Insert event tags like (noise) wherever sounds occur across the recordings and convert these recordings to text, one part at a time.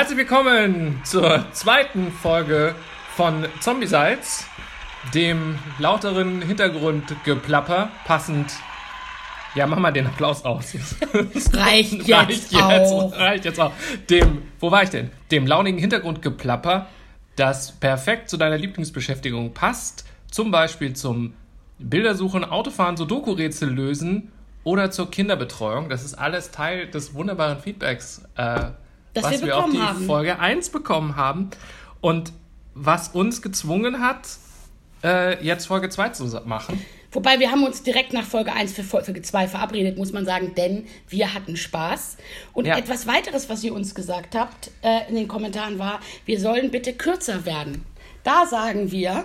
Herzlich willkommen zur zweiten Folge von Zombie-Sites, dem lauteren Hintergrundgeplapper, passend. Ja, mach mal den Applaus aus. (laughs) (laughs) Reicht jetzt, reicht jetzt auch. Reicht jetzt auch. Dem, wo war ich denn? Dem launigen Hintergrundgeplapper, das perfekt zu deiner Lieblingsbeschäftigung passt. Zum Beispiel zum Bildersuchen, Autofahren, Sudoku-Rätsel lösen oder zur Kinderbetreuung. Das ist alles Teil des wunderbaren Feedbacks, äh, Das was wir wir bekommen die haben. Folge 1 bekommen haben. Und was uns gezwungen hat, äh, jetzt Folge 2 zu machen. Wobei wir haben uns direkt nach Folge 1 für Folge 2 verabredet, muss man sagen, denn wir hatten Spaß. Und Ja. etwas weiteres, was ihr uns gesagt habt äh, in den Kommentaren war, wir sollen bitte kürzer werden. Da sagen wir,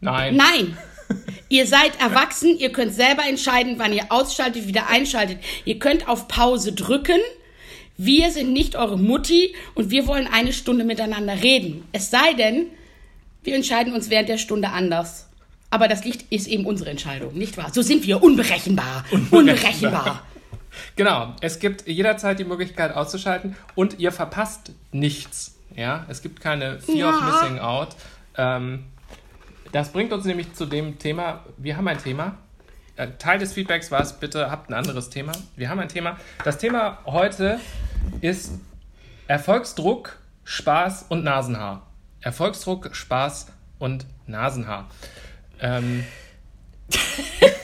Nein. nein. (laughs) Ihr seid erwachsen, ihr könnt selber entscheiden, wann ihr ausschaltet, wieder einschaltet. Ihr könnt auf Pause drücken. Wir sind nicht eure Mutti und wir wollen eine Stunde miteinander reden. Es sei denn, wir entscheiden uns während der Stunde anders. Aber das Licht ist eben unsere Entscheidung, nicht wahr? So sind wir unberechenbar. Unberechenbar. Genau, es gibt jederzeit die Möglichkeit auszuschalten und ihr verpasst nichts. Ja, es gibt keine Fear of Ja. Missing Out. Ähm, das bringt uns nämlich zu dem Thema, wir haben ein Thema. Äh, Teil des Feedbacks war es, bitte habt ein anderes Thema. Wir haben ein Thema. Das Thema heute ist Erfolgsdruck, Spaß und Nasenhaar. Erfolgsdruck, Spaß und Nasenhaar. Ähm, (laughs)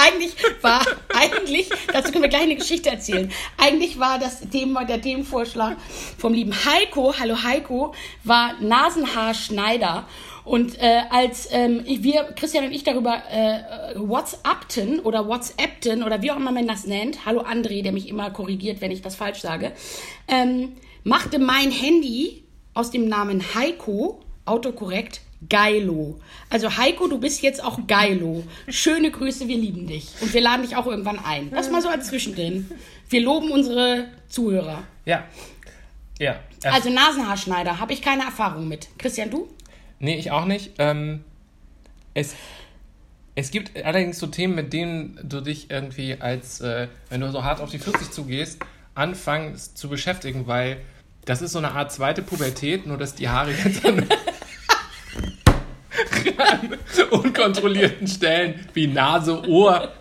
Eigentlich war, eigentlich, dazu können wir gleich eine Geschichte erzählen. Eigentlich war das Thema, der Themenvorschlag vom lieben Heiko, hallo Heiko, war Nasenhaarschneider. Und äh, als ähm, wir, Christian und ich, darüber äh, WhatsAppten oder WhatsAppten oder wie auch immer man das nennt, hallo André, der mich immer korrigiert, wenn ich das falsch sage, ähm, machte mein Handy aus dem Namen Heiko, autokorrekt, Geilo. Also Heiko, du bist jetzt auch Geilo. Schöne Grüße, wir lieben dich. Und wir laden dich auch irgendwann ein. Das mal so als Zwischendrin. Wir loben unsere Zuhörer. ja. Ja. Also Nasenhaarschneider, habe ich keine Erfahrung mit. Christian, du? Nee, ich auch nicht. Ähm, es, es gibt allerdings so Themen, mit denen du dich irgendwie als, äh, wenn du so hart auf die 40 zugehst, anfängst zu beschäftigen, weil das ist so eine Art zweite Pubertät, nur dass die Haare jetzt an, (laughs) an unkontrollierten Stellen wie Nase, Ohr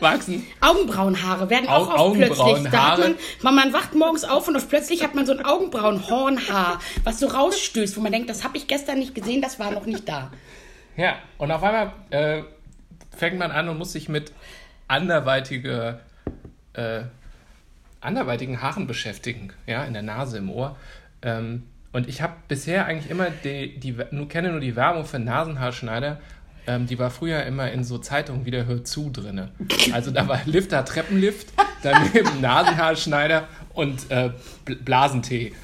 wachsen. Augenbrauenhaare werden auch Au- oft plötzlich. Da hat man, man, man wacht morgens auf und auf plötzlich hat man so ein Augenbrauenhornhaar, was so rausstößt, wo man denkt, das habe ich gestern nicht gesehen, das war noch nicht da. Ja, und auf einmal äh, fängt man an und muss sich mit anderweitige, äh, anderweitigen Haaren beschäftigen, ja, in der Nase, im Ohr. Ähm, und ich habe bisher eigentlich immer die, die, nur kenne nur die Werbung für Nasenhaarschneider. Ähm, die war früher immer in so Zeitungen wie der Hör zu drinne. Also da war Lifter, Treppenlift, daneben (laughs) Nasenhaarschneider und äh, Bl- Blasentee.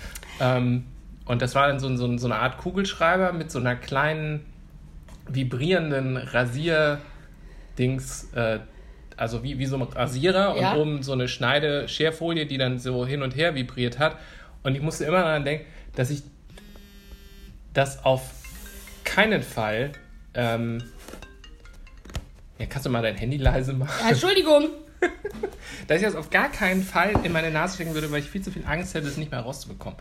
Ähm, und das war dann so, so, so eine Art Kugelschreiber mit so einer kleinen vibrierenden Rasierdings, äh, also wie, wie so ein Rasierer Ja. und oben so eine Schneide, Scherfolie, die dann so hin und her vibriert hat. Und ich musste immer daran denken, dass ich das auf keinen Fall. Ähm, ja, kannst du mal dein Handy leise machen? Ja, Entschuldigung. (laughs) Dass ich das auf gar keinen Fall in meine Nase stecken würde, weil ich viel zu viel Angst hätte, es nicht mehr rauszubekommen.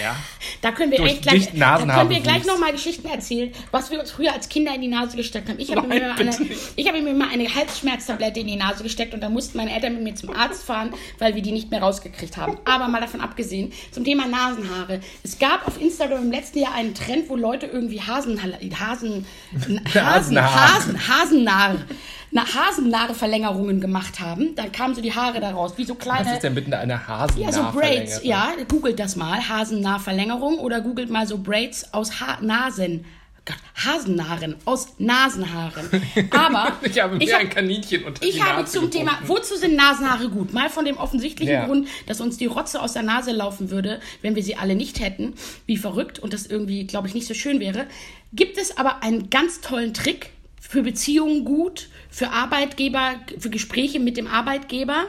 Ja. (laughs) Da können wir echt gleich, da können wir gleich nochmal Geschichten erzählen, was wir uns früher als Kinder in die Nase gesteckt haben. Ich habe mir, eine- ich habe mir mal eine Halsschmerztablette in die Nase gesteckt und dann mussten meine Eltern mit mir zum Arzt fahren, weil wir die nicht mehr rausgekriegt haben. Aber mal davon abgesehen, zum Thema Nasenhaare. Es gab auf Instagram im letzten Jahr einen Trend, wo Leute irgendwie (laughs) Hasen, Hasen, Hasen, Hasenhaar. Hasen, Hasennahr, na, Hasennahrverlängerungen gemacht haben. Dann kamen so die Haare daraus, wie so kleine. Was ist denn mit einer Hasen? Ja, so Braids, ja, googelt das mal, Hasennahverlängerung oder googelt mal so Braids aus ha Nasen. Gott, Hasennahren aus Nasenhaaren. (laughs) Aber Ich habe mir ich hab- ein Kaninchen unter ich habe zum Thema, gebunden. wozu sind Nasenhaare gut? Mal von dem offensichtlichen Ja. Grund, dass uns die Rotze aus der Nase laufen würde, wenn wir sie alle nicht hätten, wie verrückt und das irgendwie, glaube ich, nicht so schön wäre. Gibt es aber einen ganz tollen Trick für Beziehungen gut, für Arbeitgeber, für Gespräche mit dem Arbeitgeber?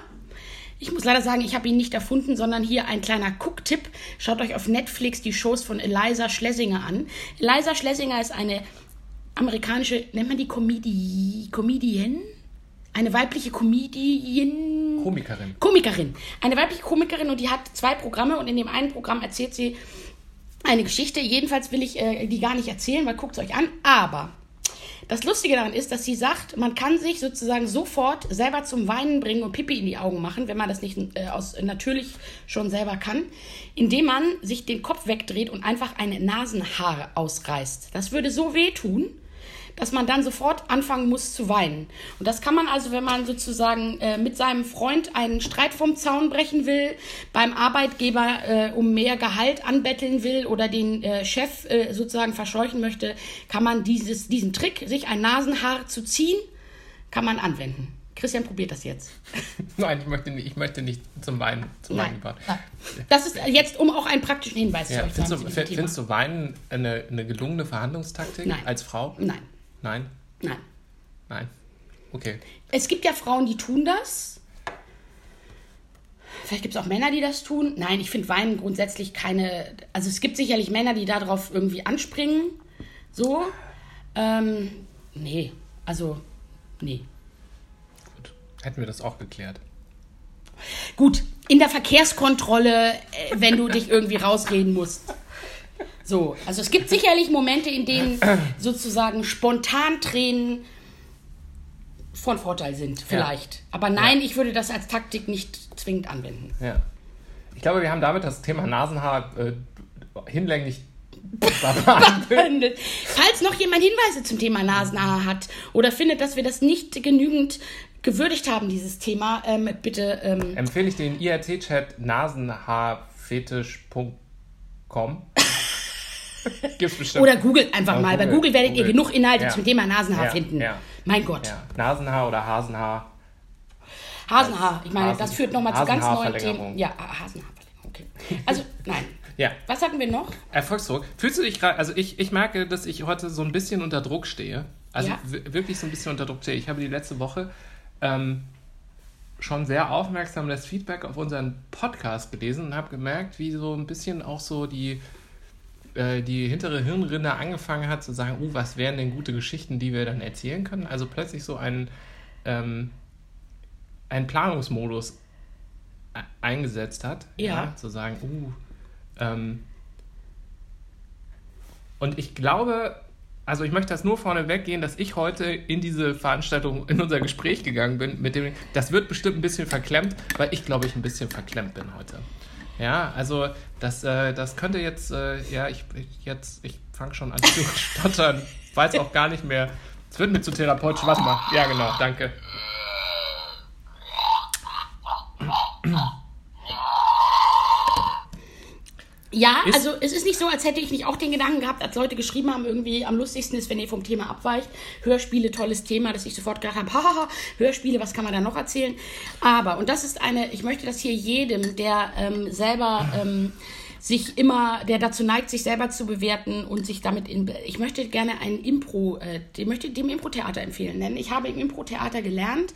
Ich muss leider sagen, ich habe ihn nicht erfunden, sondern hier ein kleiner Cook-Tipp. Schaut euch auf Netflix die Shows von Eliza Schlesinger an. Eliza Schlesinger ist eine amerikanische, nennt man die Comedi Comedian? Eine weibliche Comedian, Komikerin. Komikerin. Eine weibliche Komikerin und die hat zwei Programme und in dem einen Programm erzählt sie eine Geschichte. Jedenfalls will ich äh, die gar nicht erzählen, weil guckt es euch an. Aber das Lustige daran ist, dass sie sagt, man kann sich sozusagen sofort selber zum Weinen bringen und Pipi in die Augen machen, wenn man das nicht äh, aus, natürlich schon selber kann, indem man sich den Kopf wegdreht und einfach ein Nasenhaar ausreißt. Das würde so wehtun dass man dann sofort anfangen muss zu weinen. Und das kann man also, wenn man sozusagen äh, mit seinem Freund einen Streit vom Zaun brechen will, beim Arbeitgeber äh, um mehr Gehalt anbetteln will oder den äh, Chef äh, sozusagen verscheuchen möchte, kann man dieses, diesen Trick, sich ein Nasenhaar zu ziehen, kann man anwenden. Christian probiert das jetzt. (laughs) Nein, ich möchte nicht, ich möchte nicht zum Weinen, zum Nein, Weinen nein. Das ist jetzt, um auch einen praktischen Hinweis ja, zu euch findest, du, findest du Weinen eine, eine gelungene Verhandlungstaktik Nein. als Frau? Nein. Nein? Nein. Nein. Okay. Es gibt ja Frauen, die tun das. Vielleicht gibt es auch Männer, die das tun. Nein, ich finde Weinen grundsätzlich keine. Also es gibt sicherlich Männer, die darauf irgendwie anspringen. So. Ähm, nee. Also, nee. Gut. Hätten wir das auch geklärt. Gut, in der Verkehrskontrolle, äh, wenn du dich irgendwie rausreden musst. So, also es gibt sicherlich Momente, in denen sozusagen spontan Tränen von Vorteil sind, vielleicht. Ja. Aber nein, ja. ich würde das als Taktik nicht zwingend anwenden. Ja. Ich glaube, wir haben damit das Thema Nasenhaar äh, hinlänglich behandelt. Falls noch jemand Hinweise zum Thema Nasenhaar hat oder findet, dass wir das nicht genügend gewürdigt haben, dieses Thema, ähm, bitte. Ähm, Empfehle ich den IRC-Chat nasenhaarfetisch.com. (laughs) Gibt's bestimmt. Oder googelt einfach ja, mal. Google, Bei Google werdet Google. ihr genug Inhalte ja. zum Thema Nasenhaar ja, finden. Mein Gott. Nasenhaar oder Hasenhaar. Hasenhaar. Ich meine, Hasen, das führt nochmal zu ganz neuen Themen. Ja, Hasenhaarverlängerung. Okay. Also, nein. (laughs) Ja. Was hatten wir noch? Erfolgsdruck. Fühlst du dich gerade, also ich, ich merke, dass ich heute so ein bisschen unter Druck stehe. Also wirklich so ein bisschen unter Druck stehe. Ich habe die letzte Woche ähm, schon sehr aufmerksam das Feedback auf unseren Podcast gelesen und habe gemerkt, wie so ein bisschen auch so die äh, die hintere Hirnrinde angefangen hat zu sagen, uh, was wären denn gute Geschichten, die wir dann erzählen können. Also plötzlich so ein, ähm, ein Planungsmodus e-, eingesetzt hat. Ja. ja zu sagen, uh, ähm, und ich glaube, also ich möchte das nur vorne weggehen, dass ich heute in diese Veranstaltung, in unser Gespräch gegangen bin mit dem, das wird bestimmt ein bisschen verklemmt, weil ich glaube ich ein bisschen verklemmt bin heute. Ja, also das, äh, das könnte jetzt, äh, ja, ich, ich jetzt, ich fange schon an zu (laughs) stottern, weiß auch gar nicht mehr. Es wird mir zu therapeutisch. Warte mal. Ja, genau, danke. Ja, ist also es ist nicht so, als hätte ich nicht auch den Gedanken gehabt, als Leute geschrieben haben, irgendwie am lustigsten ist, wenn ihr vom Thema abweicht. Hörspiele, tolles Thema, dass ich sofort gedacht habe, (laughs) hahaha, Hörspiele, was kann man da noch erzählen? Aber, und das ist eine, ich möchte das hier jedem, der ähm, selber ähm, sich immer, der dazu neigt, sich selber zu bewerten und sich damit in, ich möchte gerne ein Impro, äh, ich möchte dem Impro-Theater empfehlen, denn ich habe im Impro-Theater gelernt,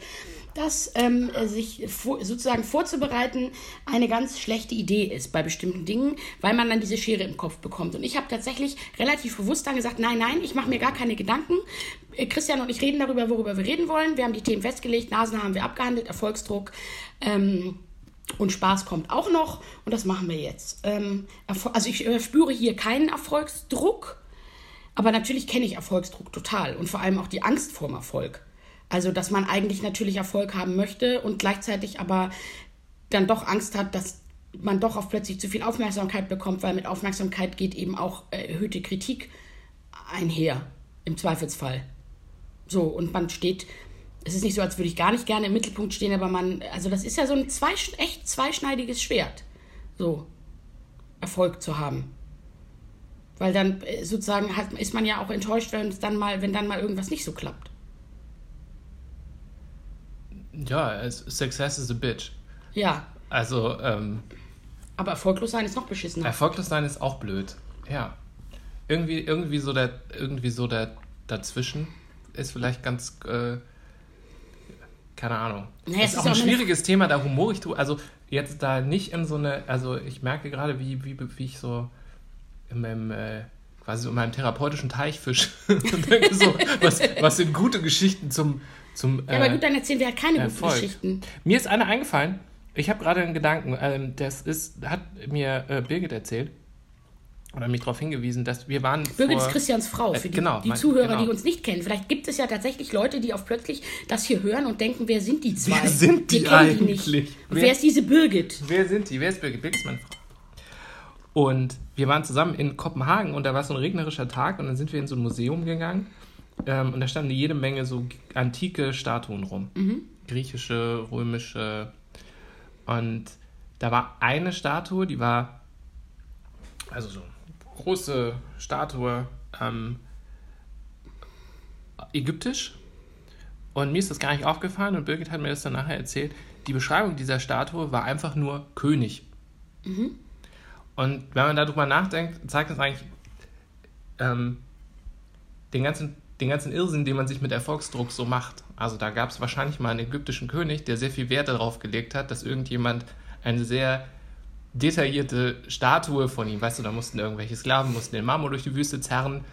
dass ähm, sich vor, sozusagen vorzubereiten eine ganz schlechte Idee ist bei bestimmten Dingen, weil man dann diese Schere im Kopf bekommt. Und ich habe tatsächlich relativ bewusst dann gesagt, nein, nein, ich mache mir gar keine Gedanken. Äh, Christian und ich reden darüber, worüber wir reden wollen. Wir haben die Themen festgelegt, Nasen haben wir abgehandelt, Erfolgsdruck. Ähm, und Spaß kommt auch noch und das machen wir jetzt. Ähm, also ich äh, spüre hier keinen Erfolgsdruck, aber natürlich kenne ich Erfolgsdruck total und vor allem auch die Angst vorm Erfolg. Also, dass man eigentlich natürlich Erfolg haben möchte und gleichzeitig aber dann doch Angst hat, dass man doch auf plötzlich zu viel Aufmerksamkeit bekommt, weil mit Aufmerksamkeit geht eben auch erhöhte Kritik einher, im Zweifelsfall. So, und man steht, es ist nicht so, als würde ich gar nicht gerne im Mittelpunkt stehen, aber man, also das ist ja so ein zwei, echt zweischneidiges Schwert, so Erfolg zu haben. Weil dann äh, sozusagen hat, ist man ja auch enttäuscht, wenn es dann mal, wenn dann mal irgendwas nicht so klappt. Ja, Success is a bitch. Ja. Also, ähm, Aber erfolglos sein ist noch beschissener. Erfolglos sein ist auch blöd. Ja. Irgendwie, irgendwie so der, irgendwie so der dazwischen ist vielleicht ganz, äh, keine Ahnung. Naja, ist, ist auch ein schwieriges eine... Thema, da humor ich drüber. Also jetzt da nicht in so eine, also ich merke gerade, wie, wie, wie ich so in meinem, äh, quasi so in meinem therapeutischen Teich fische (laughs) und denke so, was, was sind gute Geschichten zum, zum Ja, aber äh, gut, dann erzählen wir halt keine guten. Geschichten. Mir ist eine eingefallen. Ich habe gerade einen Gedanken. Ähm, das ist, hat mir äh, Birgit erzählt oder mich darauf hingewiesen, dass wir waren Birgit vor, ist Christians Frau, für Äh, die, genau, die Zuhörer, genau. die uns nicht kennen. Vielleicht gibt es ja tatsächlich Leute, die auf plötzlich das hier hören und denken, wer sind die zwei? Wer sind die Wir kennen eigentlich? Die Wer- wer ist diese Birgit? Wer sind die? Wer ist Birgit? Birgit ist meine Frau. Und wir waren zusammen in Kopenhagen und da war so ein regnerischer Tag und dann sind wir in so ein Museum gegangen ähm, und da standen jede Menge so antike Statuen rum. Griechische, römische. Und da war eine Statue, die war also so eine große Statue ähm, ägyptisch. Und mir ist das gar nicht aufgefallen und Birgit hat mir das dann nachher erzählt. Die Beschreibung dieser Statue war einfach nur König. Und wenn man darüber nachdenkt, zeigt das eigentlich ähm, den, ganzen, den ganzen Irrsinn, den man sich mit Erfolgsdruck so macht. Also da gab es wahrscheinlich mal einen ägyptischen König, der sehr viel Wert darauf gelegt hat, dass irgendjemand eine sehr detaillierte Statue von ihm, weißt du, da mussten irgendwelche Sklaven, mussten den Marmor durch die Wüste zerren.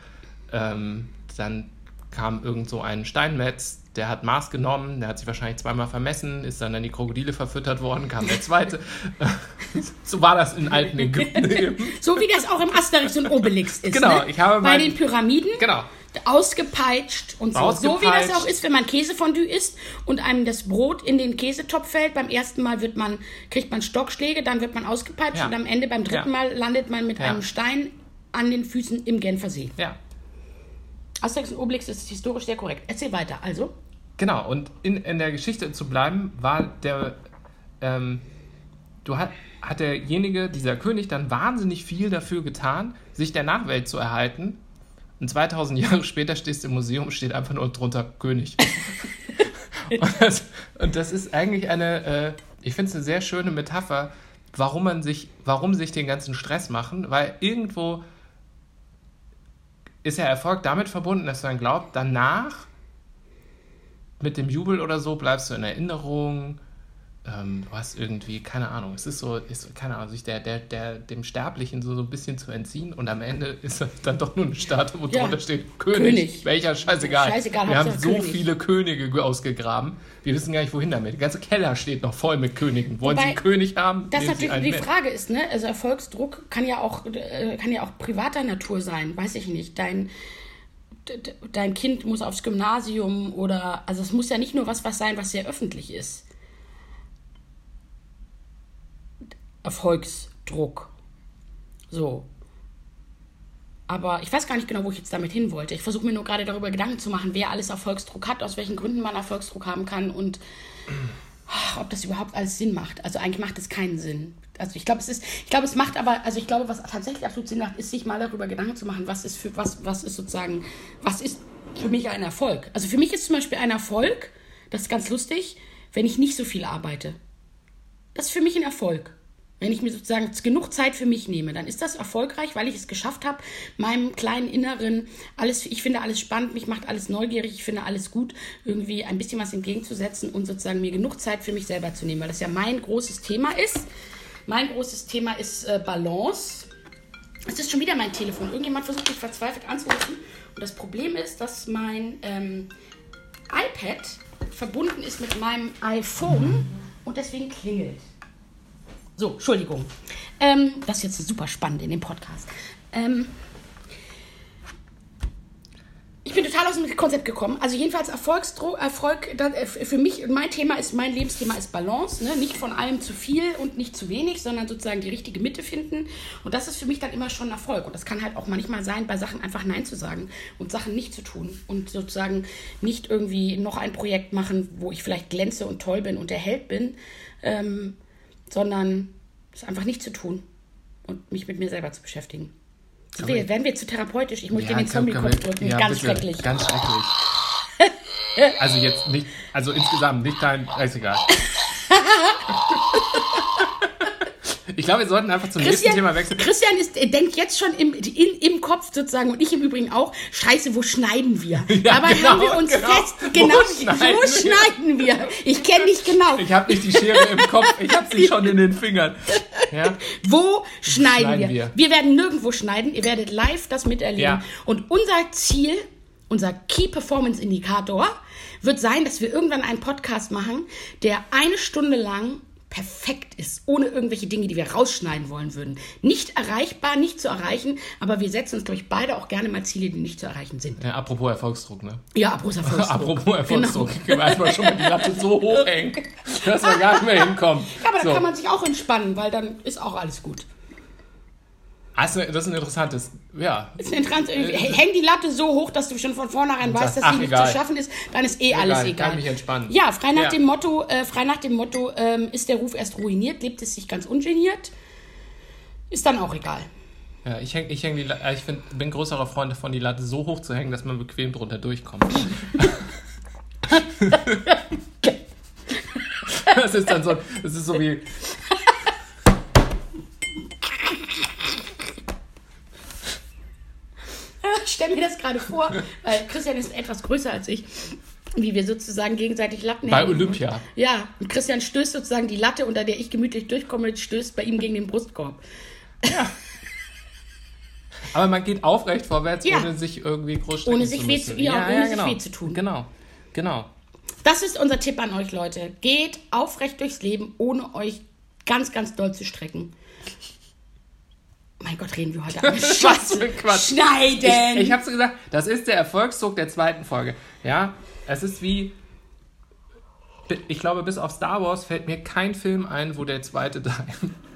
Ähm, dann kam irgend so ein Steinmetz, der hat Maß genommen, der hat sich wahrscheinlich zweimal vermessen, ist dann an die Krokodile verfüttert worden, kam der zweite. (laughs) so war das in alten Ägypten (laughs) eben. So wie das auch im Asterix und Obelix ist. Genau, ne? ich habe Bei den Pyramiden Genau. ausgepeitscht und so. So wie das Ausgepeitscht. auch ist, wenn man Käsefondue isst und einem das Brot in den Käsetopf fällt. Beim ersten Mal wird man, kriegt man Stockschläge, dann wird man ausgepeitscht Ja. und am Ende beim dritten Ja. Mal landet man mit Ja. einem Stein an den Füßen im Genfer See. Ja, Asterix und Obelix ist historisch sehr korrekt. Erzähl weiter. Also, Genau, und in, in der Geschichte zu bleiben, war der, ähm, du hat, hat derjenige, dieser König, dann wahnsinnig viel dafür getan, sich der Nachwelt zu erhalten. Und 2000 (laughs) Jahre später stehst du im Museum, steht einfach nur drunter König. (laughs) und, das, und das ist eigentlich eine, äh, ich finde es eine sehr schöne Metapher, warum man sich, warum sich den ganzen Stress machen, weil irgendwo ist ja Erfolg damit verbunden, dass du dann glaubst, danach mit dem Jubel oder so bleibst du in Erinnerung. Ähm, du hast irgendwie, keine Ahnung, es ist so, ist, keine Ahnung, sich der, der, der, dem Sterblichen so, so ein bisschen zu entziehen und am Ende ist dann doch nur eine Statue, wo Ja. drunter steht König. König. Welcher, scheißegal. Scheißegal, Wir haben so König. viele Könige ausgegraben. Wir wissen gar nicht, wohin damit. Der ganze Keller steht noch voll mit Königen. Wollen Sie Wobei, einen König haben? das Sie natürlich die mit. Frage ist, ne? Also Erfolgsdruck kann ja auch, äh, kann ja auch privater Natur sein, weiß ich nicht. Dein, dein Kind muss aufs Gymnasium oder, also es muss ja nicht nur was, was sein, was sehr öffentlich ist. Erfolgsdruck. So. Aber ich weiß gar nicht genau, wo ich jetzt damit hin wollte. Ich versuche mir nur gerade darüber Gedanken zu machen, wer alles Erfolgsdruck hat, aus welchen Gründen man Erfolgsdruck haben kann und ach, ob das überhaupt alles Sinn macht. Also eigentlich macht es keinen Sinn. Also ich glaube, es ist, ich glaube, es macht aber, also ich glaube, was tatsächlich absolut Sinn macht, ist sich mal darüber Gedanken zu machen, was ist für, was, was ist sozusagen, was ist für mich ein Erfolg. Also für mich ist zum Beispiel ein Erfolg, das ist ganz lustig, wenn ich nicht so viel arbeite. Das ist für mich ein Erfolg. Wenn ich mir sozusagen genug Zeit für mich nehme, dann ist das erfolgreich, weil ich es geschafft habe, meinem kleinen Inneren alles, ich finde alles spannend, mich macht alles neugierig, ich finde alles gut, irgendwie ein bisschen was entgegenzusetzen und sozusagen mir genug Zeit für mich selber zu nehmen, weil das ja mein großes Thema ist. Mein großes Thema ist äh, Balance. Es ist schon wieder mein Telefon. Irgendjemand versucht mich verzweifelt anzurufen. Und das Problem ist, dass mein ähm, iPad verbunden ist mit meinem iPhone und deswegen klingelt. So, Entschuldigung. Ähm, das ist jetzt super spannend in dem Podcast. Ähm, ich bin total aus dem Konzept gekommen. Also jedenfalls Erfolgsdruck, Erfolg, äh, für mich, mein Thema ist, mein Lebensthema ist Balance. Ne? Nicht von allem zu viel und nicht zu wenig, sondern sozusagen die richtige Mitte finden. Und das ist für mich dann immer schon Erfolg. Und das kann halt auch manchmal sein, bei Sachen einfach Nein zu sagen und Sachen nicht zu tun. Und sozusagen nicht irgendwie noch ein Projekt machen, wo ich vielleicht glänze und toll bin und der Held bin, ähm, sondern es einfach nicht zu tun und mich mit mir selber zu beschäftigen. Sind wir, werden wir zu therapeutisch? Ich muss dir den Zombie-Kopf drücken. ja, Ganz bitte. schrecklich. Ganz schrecklich. (laughs) Also jetzt nicht, also insgesamt nicht dein, ist egal. (laughs) Ich glaube, wir sollten einfach zum nächsten Christian, Thema wechseln. Christian ist, denkt jetzt schon im, in, im Kopf sozusagen und ich im Übrigen auch, scheiße, wo schneiden wir? (laughs) Ja, Dabei genau, haben wir uns genau. fest, Wo genau, wo schneiden schneiden, wir? wir? Ich kenne dich genau. Ich habe nicht die Schere im Kopf, ich habe sie schon in den Fingern. Ja? (laughs) Wo schneiden, schneiden wir? wir? wir? werden nirgendwo schneiden. Ihr werdet live das miterleben. Ja. Und unser Ziel, unser Key Performance Indikator wird sein, dass wir irgendwann einen Podcast machen, der eine Stunde lang perfekt ist, ohne irgendwelche Dinge, die wir rausschneiden wollen würden. Nicht erreichbar, nicht zu erreichen, aber wir setzen uns, glaube ich, beide auch gerne mal Ziele, die nicht zu erreichen sind. Ja, apropos Erfolgsdruck, ne? Ja, apropos (laughs) Erfolgsdruck. Apropos Erfolgsdruck. Genau. Können wir erstmal schon mal die Latte so hoch hängen, dass wir gar nicht mehr hinkommen. Ja, aber da so. kann man sich auch entspannen, weil dann ist auch alles gut. Also, das ist ein interessantes, ja. Ist interessant. Häng die Latte so hoch, dass du schon von vornherein weißt, dass ach, sie nicht egal. zu schaffen ist, dann ist eh alles Egal, egal. kann mich entspannen. Ja, frei nach Ja. dem Motto, äh, frei nach dem Motto, ähm, ist der Ruf erst ruiniert, lebt es sich ganz ungeniert, ist dann auch egal. ja ich häng, ich häng die, äh, ich find, bin größerer Freund davon, die Latte so hoch zu hängen, dass man bequem drunter durchkommt. (laughs) (laughs) das ist dann so, das ist so wie, (laughs) Ich stell mir das gerade vor, weil Christian ist etwas größer als ich, wie wir sozusagen gegenseitig Latten bei hängen. Olympia. Ja, und Christian stößt sozusagen die Latte, unter der ich gemütlich durchkomme, stößt bei ihm gegen den Brustkorb. Aber man geht aufrecht vorwärts, Ja. ohne sich irgendwie groß Ohne sich zu weh zu- ja, ohne sich genau. weh zu tun. Genau, genau. Das ist unser Tipp an euch, Leute. Geht aufrecht durchs Leben, ohne euch ganz, ganz doll zu strecken. Mein Gott, reden wir heute alles Was für Quatsch. Schneiden. Ich, ich hab's gesagt, das ist der Erfolgsdruck der zweiten Folge. Ja, es ist wie. Ich glaube, bis auf Star Wars fällt mir kein Film ein, wo der zweite (laughs) Teil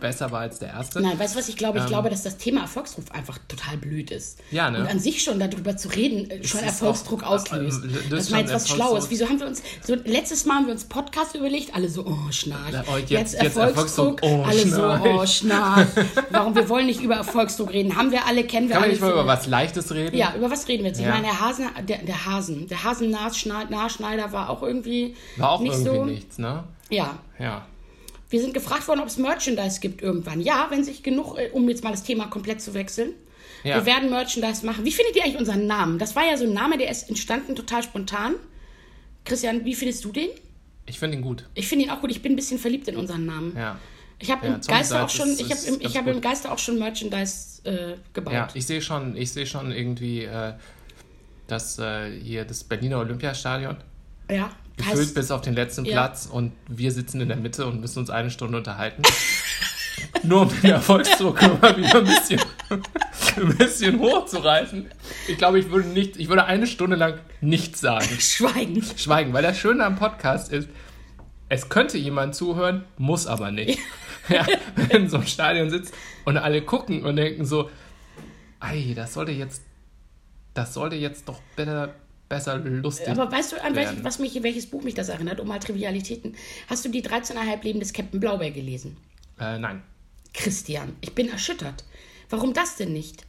besser war als der erste. Nein, weißt du, was ich glaube? Ich glaube, dass das Thema Erfolgsdruck einfach total blöd ist. Ähm. Ja, ne? Und an sich schon darüber zu reden, äh, schon ist Erfolgsdruck auch- auslöst. äh, das schon war jetzt was Erfolgsdruck. Schlaues. Wieso haben wir uns, so letztes Mal haben wir uns Podcast überlegt, alle so, oh, Schnarch. Oh, jetzt- jetzt, jetzt Erfolgsdruck, Erfolgsdruck, oh, alle Schnarch. so, oh, Schnarch. Warum, wir wollen nicht über Erfolgsdruck reden. Haben wir alle, kennen wir Kann man alle. nicht mal so. über was Leichtes reden? Ja, über was reden wir jetzt? Ich Ja. meine, der Hasen, der, der Hasen, der Hasen-Nahschneider war auch irgendwie War auch nicht irgendwie so. nichts, ne? Ja, Ja. Wir sind gefragt worden, ob es Merchandise gibt irgendwann. Ja, wenn sich genug, äh, um jetzt mal das Thema komplett zu wechseln. Ja. Wir werden Merchandise machen. Wie findet ihr eigentlich unseren Namen? Das war ja so ein Name, der ist entstanden total spontan. Christian, wie findest du den? Ich finde ihn gut. Ich finde ihn auch gut. Ich bin ein bisschen verliebt in unseren Namen. Ja. Ich habe Ja, im Geiste auch schon, ist- ich habe ist im, ich habe im. Geiste auch schon Merchandise äh, gebaut. Ja, ich sehe schon, ich sehe schon irgendwie äh, das äh, hier das Berliner Olympiastadion. ja. Gefüllt bis auf den letzten Ja. Platz und wir sitzen in der Mitte und müssen uns eine Stunde unterhalten. (laughs) Nur um den Erfolgsdruck immer wieder ein bisschen, (laughs) ein bisschen hochzureißen. Ich glaube, ich würde nicht, ich würde eine Stunde lang nichts sagen. (laughs) Schweigen. Schweigen, weil das Schöne am Podcast ist, es könnte jemand zuhören, muss aber nicht. Ja, wenn in so einem Stadion sitzt und alle gucken und denken so, ei, das sollte jetzt, das sollte jetzt doch besser, besser lustig Aber weißt du, an welches, was mich, welches Buch mich das erinnert, um mal Trivialitäten? Hast du die 13,5 Leben des Captain Blaubeer gelesen? Äh, nein. Christian, ich bin erschüttert. Warum das denn nicht?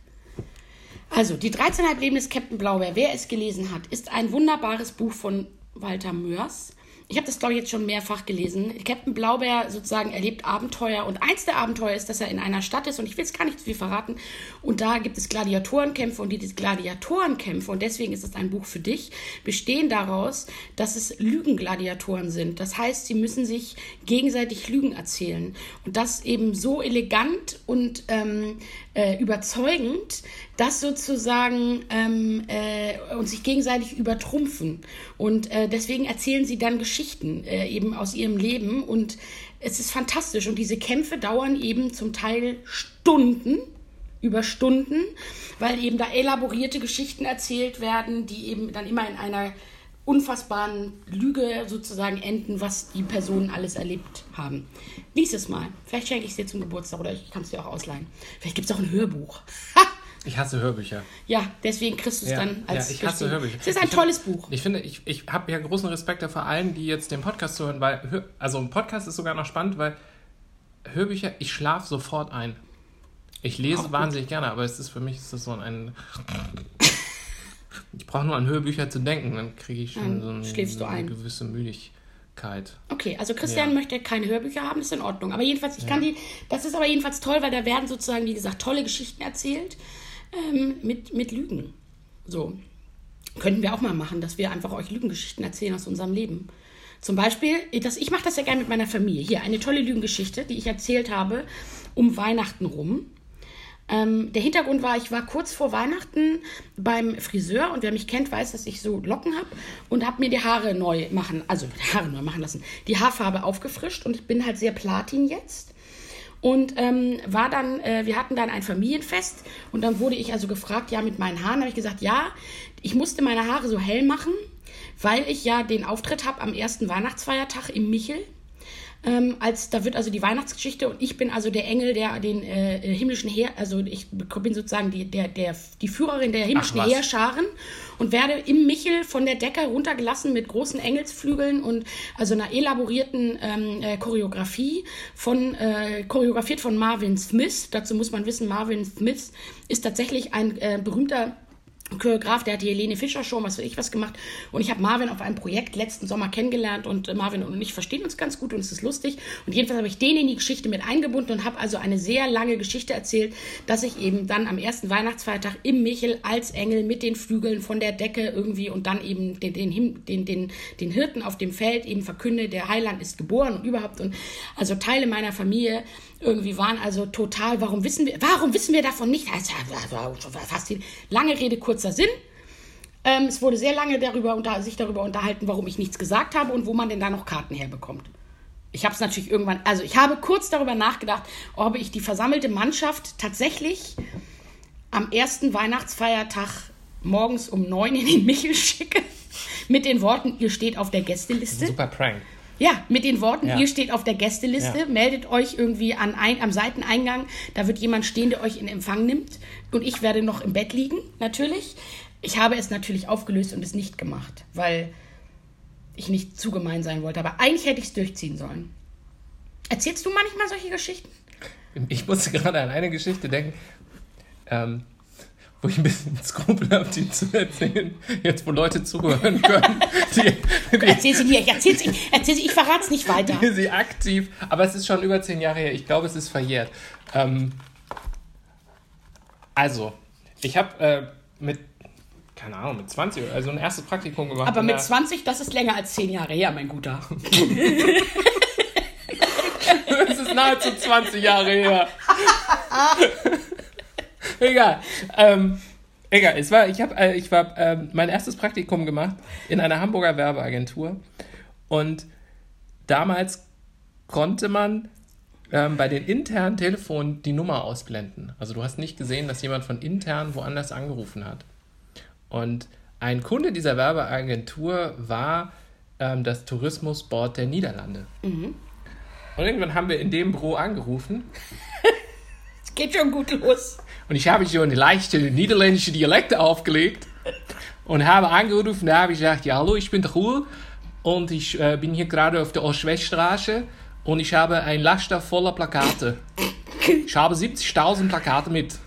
Also, die 13,5 Leben des Captain Blaubeer, wer es gelesen hat, ist ein wunderbares Buch von Walter Mörs. Ich habe das, glaube ich, jetzt schon mehrfach gelesen. Captain Blaubeer sozusagen erlebt Abenteuer und eins der Abenteuer ist, dass er in einer Stadt ist und ich will jetzt gar nicht zu viel verraten. Und da gibt es Gladiatorenkämpfe und diese Gladiatorenkämpfe, und deswegen ist es ein Buch für dich, bestehen daraus, dass es Lügengladiatoren sind. Das heißt, sie müssen sich gegenseitig Lügen erzählen. Und das eben so elegant und ähm, äh, überzeugend, dass sozusagen ähm, äh, und sich gegenseitig übertrumpfen. Und äh, deswegen erzählen sie dann Geschichten äh, eben aus ihrem Leben. Und es ist fantastisch. Und diese Kämpfe dauern eben zum Teil Stunden über Stunden, weil eben da elaborierte Geschichten erzählt werden, die eben dann immer in einer unfassbaren Lüge sozusagen enden, was die Personen alles erlebt haben. Lies es mal. Vielleicht schenke ich es dir zum Geburtstag oder ich kann es dir auch ausleihen. Vielleicht gibt es auch ein Hörbuch. Ha! Ich hasse Hörbücher. Ja, deswegen kriegst du es Ja, dann als ja, ich hasse Hörbücher. Es ist ein Ich tolles Buch. Ich finde, ich, ich habe ja großen Respekt vor allen, die jetzt den Podcast hören, weil, also ein Podcast ist sogar noch spannend, weil Hörbücher, ich schlafe sofort ein. Ich lese wahnsinnig gerne, aber es ist für mich ist das so ein. Ich brauche nur an Hörbücher zu denken, dann kriege ich schon Dann so, ein, so eine ein. gewisse Müdigkeit. Okay, also Christian Ja. möchte keine Hörbücher haben, ist in Ordnung. Aber jedenfalls, ich kann die, das ist aber jedenfalls toll, weil da werden sozusagen, wie gesagt, tolle Geschichten erzählt ähm, mit, mit Lügen. So. Könnten wir auch mal machen, dass wir einfach euch Lügengeschichten erzählen aus unserem Leben. Zum Beispiel, das, ich mache das ja gerne mit meiner Familie. Hier, eine tolle Lügengeschichte, die ich erzählt habe um Weihnachten rum. Ähm, der Hintergrund war, ich war kurz vor Weihnachten beim Friseur und wer mich kennt, weiß, dass ich so Locken habe und habe mir die Haare neu machen, also die Haare neu machen lassen, die Haarfarbe aufgefrischt und ich bin halt sehr Platin jetzt. Und ähm, war dann, äh, wir hatten dann ein Familienfest und dann wurde ich also gefragt, ja, mit meinen Haaren, habe ich gesagt, ja, ich musste meine Haare so hell machen, weil ich ja den Auftritt habe am ersten Weihnachtsfeiertag im Michel. Ähm, als da wird also die Weihnachtsgeschichte und ich bin also der Engel, der den äh, himmlischen Heer, also ich bin sozusagen die, der, der, die Führerin der himmlischen Heerscharen und werde im Michel von der Decke runtergelassen mit großen Engelsflügeln und also einer elaborierten ähm, äh, Choreografie von äh, choreografiert von Marvin Smith. Dazu muss man wissen, Marvin Smith ist tatsächlich ein äh, berühmter Choreograf, der hat die Helene Fischer Show, was weiß ich was gemacht. Und ich habe Marvin auf einem Projekt letzten Sommer kennengelernt und äh, Marvin und ich verstehen uns ganz gut und es ist lustig. Und jedenfalls habe ich den in die Geschichte mit eingebunden und habe also eine sehr lange Geschichte erzählt, dass ich eben dann am ersten Weihnachtsfeiertag im Michel als Engel mit den Flügeln von der Decke irgendwie und dann eben den, den, den, den, den Hirten auf dem Feld eben verkünde, der Heiland ist geboren und überhaupt. Und also Teile meiner Familie irgendwie waren also total, warum wissen wir, warum wissen wir davon nicht? Also, fast die lange Rede, kurzer Sinn. Ähm, es wurde sehr lange darüber unter, sich darüber unterhalten, warum ich nichts gesagt habe und wo man denn da noch Karten herbekommt. Ich habe es natürlich irgendwann, also ich habe kurz darüber nachgedacht, ob ich die versammelte Mannschaft tatsächlich am ersten Weihnachtsfeiertag morgens um neun in den Michel schicke mit den Worten, ihr steht auf der Gästeliste. Super Prank. Ja, mit den Worten, ja. ihr steht auf der Gästeliste, ja. meldet euch irgendwie an ein, am Seiteneingang, da wird jemand stehen, der euch in Empfang nimmt und ich werde noch im Bett liegen, natürlich. Ich habe es natürlich aufgelöst und es nicht gemacht, weil ich nicht zu gemein sein wollte, aber eigentlich hätte ich es durchziehen sollen. Erzählst du manchmal solche Geschichten? Ich musste gerade an eine Geschichte denken. Ähm, wo ich ein bisschen Skrupel habe, die zu erzählen, jetzt wo Leute zuhören können. Die, die, erzähl sie mir, ich erzähl sie, erzähl sie, ich verrate es nicht weiter. Sie aktiv, aber es ist schon über zehn Jahre her, ich glaube, es ist verjährt. Ähm, also, ich habe äh, mit, keine Ahnung, mit 20, also ein erstes Praktikum gemacht. Aber mit 20, das ist länger als zehn Jahre her, mein Guter. (laughs) das ist nahezu 20 Jahre her. (laughs) Egal. Ähm, egal. Es war, ich habe, äh, ich war äh, mein erstes Praktikum gemacht in einer Hamburger Werbeagentur und damals konnte man ähm, bei den internen Telefonen die Nummer ausblenden. Also du hast nicht gesehen, dass jemand von intern woanders angerufen hat. Und ein Kunde dieser Werbeagentur war ähm, das Tourismusboard der Niederlande. Mhm. Und irgendwann haben wir in dem Büro angerufen. Es (laughs) geht schon gut los. Und ich habe schon leichte niederländische Dialekte aufgelegt und habe angerufen. Da habe ich gesagt: Ja, hallo, ich bin der Ruhl und ich äh, bin hier gerade auf der Ost-West-Straße und ich habe ein Laster voller Plakate. Ich habe 70.000 Plakate mit.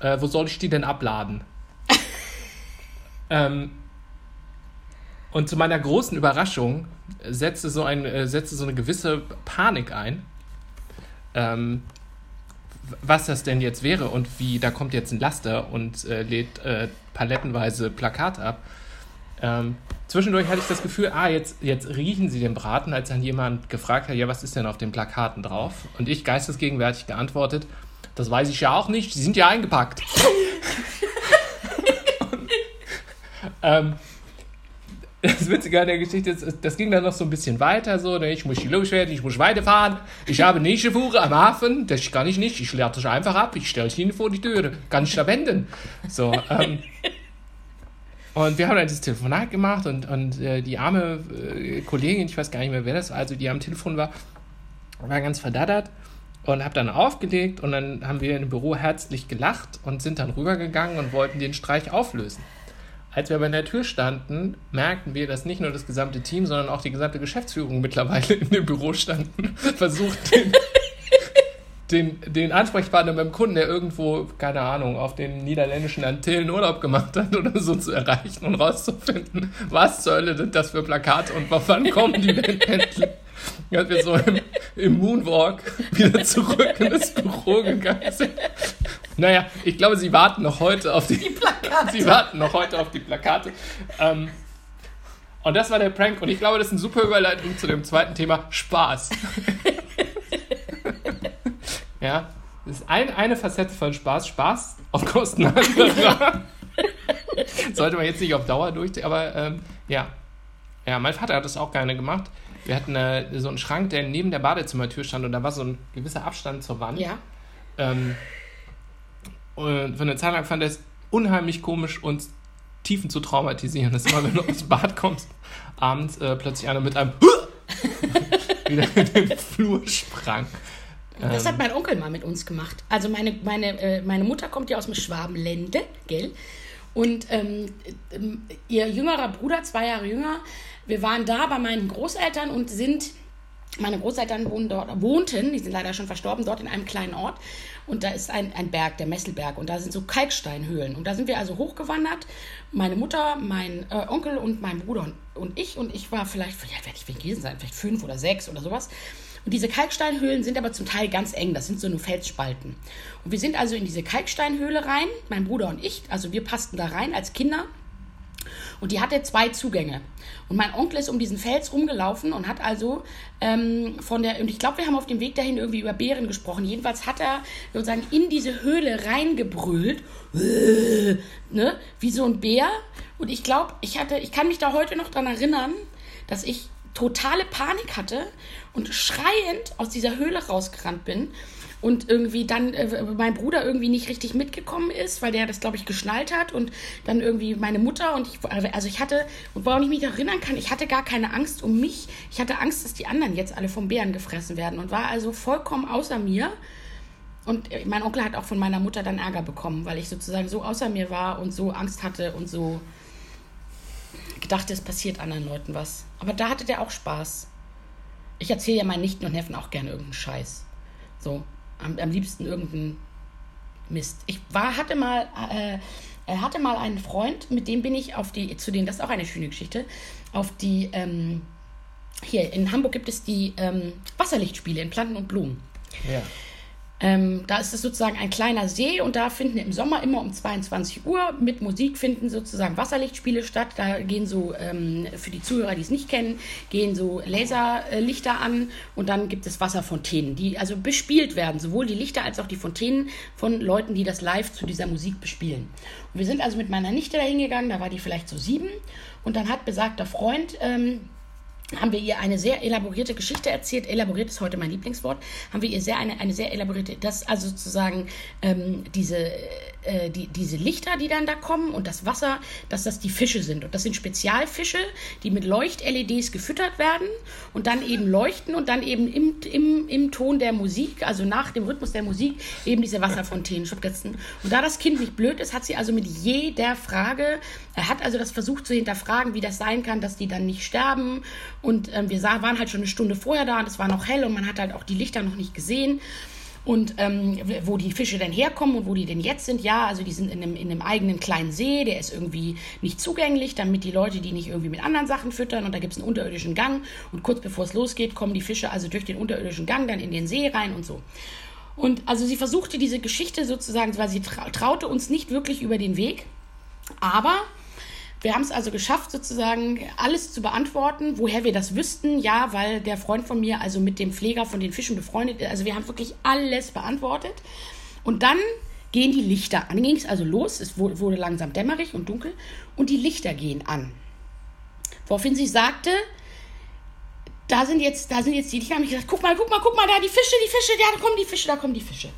Äh, wo soll ich die denn abladen? ähm, und zu meiner großen Überraschung setzte so, ein, äh, setzte so eine gewisse Panik ein. Ähm, was das denn jetzt wäre und wie, da kommt jetzt ein Laster und äh, lädt äh, palettenweise Plakate ab. Ähm, zwischendurch hatte ich das Gefühl, ah, jetzt, jetzt riechen sie den Braten, als dann jemand gefragt hat, ja, was ist denn auf den Plakaten drauf? Und ich geistesgegenwärtig geantwortet, das weiß ich ja auch nicht, sie sind ja eingepackt. (laughs) ähm, das Witzige an der Geschichte ist, das ging dann noch so ein bisschen weiter, so, ne, ich muss hier loswerden, ich muss weiterfahren, ich habe eine Fuhre am Hafen, das kann ich nicht, ich leere das einfach ab, ich stelle es Ihnen vor die Türe, kann ich da wenden. So, ähm, und wir haben dann dieses Telefonat gemacht und, und äh, die arme äh, Kollegin, ich weiß gar nicht mehr, wer das war, also die am Telefon war, war ganz verdattert und habe dann aufgelegt und dann haben wir im Büro herzlich gelacht und sind dann rübergegangen und wollten den Streich auflösen. Als wir aber in der Tür standen, merkten wir, dass nicht nur das gesamte Team, sondern auch die gesamte Geschäftsführung mittlerweile (laughs) in dem Büro standen, (laughs) versucht den, (laughs) den, den Ansprechpartner beim Kunden, der irgendwo, keine Ahnung, auf den niederländischen Antillen Urlaub gemacht hat oder so zu erreichen und rauszufinden, was zur Hölle sind das für Plakate und wann kommen die denn (laughs) endlich? Als wir so im, im Moonwalk wieder zurück in das Büro gegangen sind. Naja, ich glaube, sie warten noch heute auf die, die Plakate. Sie warten noch heute auf die Plakate. Ähm, Und das war der Prank. Und ich glaube, das ist eine super Überleitung zu dem zweiten Thema: Spaß. (laughs) ja, das ist ein, eine Facette von Spaß. Spaß auf Kosten anderer. (laughs) Sollte man jetzt nicht auf Dauer durchziehen, aber ähm, ja. Ja, mein Vater hat das auch gerne gemacht. Wir hatten äh, so einen Schrank, der neben der Badezimmertür stand und da war so ein gewisser Abstand zur Wand. Ja. Ähm, und für eine Zeit lang fand er es unheimlich komisch, uns Tiefen zu traumatisieren. Dass immer, wenn du ins Bad kommst, abends äh, plötzlich einer mit einem (laughs) wieder in den Flur sprang. Das Ähm, hat mein Onkel mal mit uns gemacht. Also meine, meine, äh, meine Mutter kommt ja aus dem Schwabenlände, gell? Und ähm, ähm, ihr jüngerer Bruder, zwei Jahre jünger, wir waren da bei meinen Großeltern und sind, meine Großeltern wohnen dort, wohnten, die sind leider schon verstorben, dort in einem kleinen Ort. Und da ist ein, ein Berg, der Messelberg. Und da sind so Kalksteinhöhlen. Und da sind wir also hochgewandert. Meine Mutter, mein äh, Onkel und mein Bruder und, und ich. Und ich war vielleicht, ja, werde ich gewesen sein, vielleicht fünf oder sechs oder sowas. Und diese Kalksteinhöhlen sind aber zum Teil ganz eng. Das sind so nur Felsspalten. Und wir sind also in diese Kalksteinhöhle rein, mein Bruder und ich. Also wir passten da rein als Kinder. Und die hatte zwei Zugänge. Und mein Onkel ist um diesen Fels rumgelaufen und hat also ähm, von der, und ich glaube, wir haben auf dem Weg dahin irgendwie über Bären gesprochen. Jedenfalls hat er sozusagen in diese Höhle reingebrüllt, (laughs) ne, wie so ein Bär. Und ich glaube, ich hatte, ich kann mich da heute noch dran erinnern, dass ich totale Panik hatte und schreiend aus dieser Höhle rausgerannt bin und irgendwie dann äh, mein Bruder irgendwie nicht richtig mitgekommen ist, weil der das glaube ich geschnallt hat und dann irgendwie meine Mutter und ich also ich hatte und woran ich mich erinnern kann, ich hatte gar keine Angst um mich, ich hatte Angst, dass die anderen jetzt alle vom Bären gefressen werden und war also vollkommen außer mir. Und äh, mein Onkel hat auch von meiner Mutter dann Ärger bekommen, weil ich sozusagen so außer mir war und so Angst hatte und so gedacht, es passiert anderen Leuten was. Aber da hatte der auch Spaß. Ich erzähle ja meinen Nichten und Neffen auch gerne irgendeinen Scheiß. So, am, am liebsten irgendeinen Mist. Ich war, hatte mal, äh, er hatte mal einen Freund, mit dem bin ich auf die, zu denen, das ist auch eine schöne Geschichte, auf die, ähm, hier in Hamburg gibt es die ähm, Wasserlichtspiele in Planten und Blumen. ja. Ähm, da ist es sozusagen ein kleiner See und da finden im Sommer immer um 22 Uhr mit Musik finden sozusagen Wasserlichtspiele statt. Da gehen so, ähm, für die Zuhörer, die es nicht kennen, gehen so Laserlichter an und dann gibt es Wasserfontänen, die also bespielt werden. Sowohl die Lichter als auch die Fontänen von Leuten, die das live zu dieser Musik bespielen. Und wir sind also mit meiner Nichte da hingegangen, da war die vielleicht so sieben und dann hat besagter Freund... Ähm, haben wir ihr eine sehr elaborierte Geschichte erzählt. Elaboriert ist heute mein Lieblingswort. Haben wir ihr sehr eine, eine sehr elaborierte, das also sozusagen ähm, diese, äh, die, diese Lichter, die dann da kommen und das Wasser, dass das die Fische sind. Und das sind Spezialfische, die mit Leucht-LEDs gefüttert werden und dann eben leuchten und dann eben im, im, im Ton der Musik, also nach dem Rhythmus der Musik, eben diese Wasserfontänen spritzen. Und da das Kind nicht blöd ist, hat sie also mit jeder Frage, er hat also das versucht zu hinterfragen, wie das sein kann, dass die dann nicht sterben und ähm, wir sah, waren halt schon eine Stunde vorher da und es war noch hell und man hat halt auch die Lichter noch nicht gesehen. Und ähm, wo die Fische denn herkommen und wo die denn jetzt sind, ja, also die sind in einem, in einem eigenen kleinen See, der ist irgendwie nicht zugänglich, damit die Leute die nicht irgendwie mit anderen Sachen füttern. Und da gibt es einen unterirdischen Gang. Und kurz bevor es losgeht, kommen die Fische also durch den unterirdischen Gang dann in den See rein und so. Und also sie versuchte diese Geschichte sozusagen, weil sie trau traute uns nicht wirklich über den Weg. Aber wir haben es also geschafft, sozusagen alles zu beantworten, woher wir das wüssten. Ja, weil der Freund von mir also mit dem Pfleger von den Fischen befreundet ist. Also wir haben wirklich alles beantwortet. Und dann gehen die Lichter an. Ging es also los. Es wu- wurde langsam dämmerig und dunkel. Und die Lichter gehen an. Woraufhin sie sagte, da sind jetzt, da sind jetzt die Lichter. Haben ich gesagt, guck mal, guck mal, guck mal, da die Fische, die Fische, da kommen die Fische, da kommen die Fische.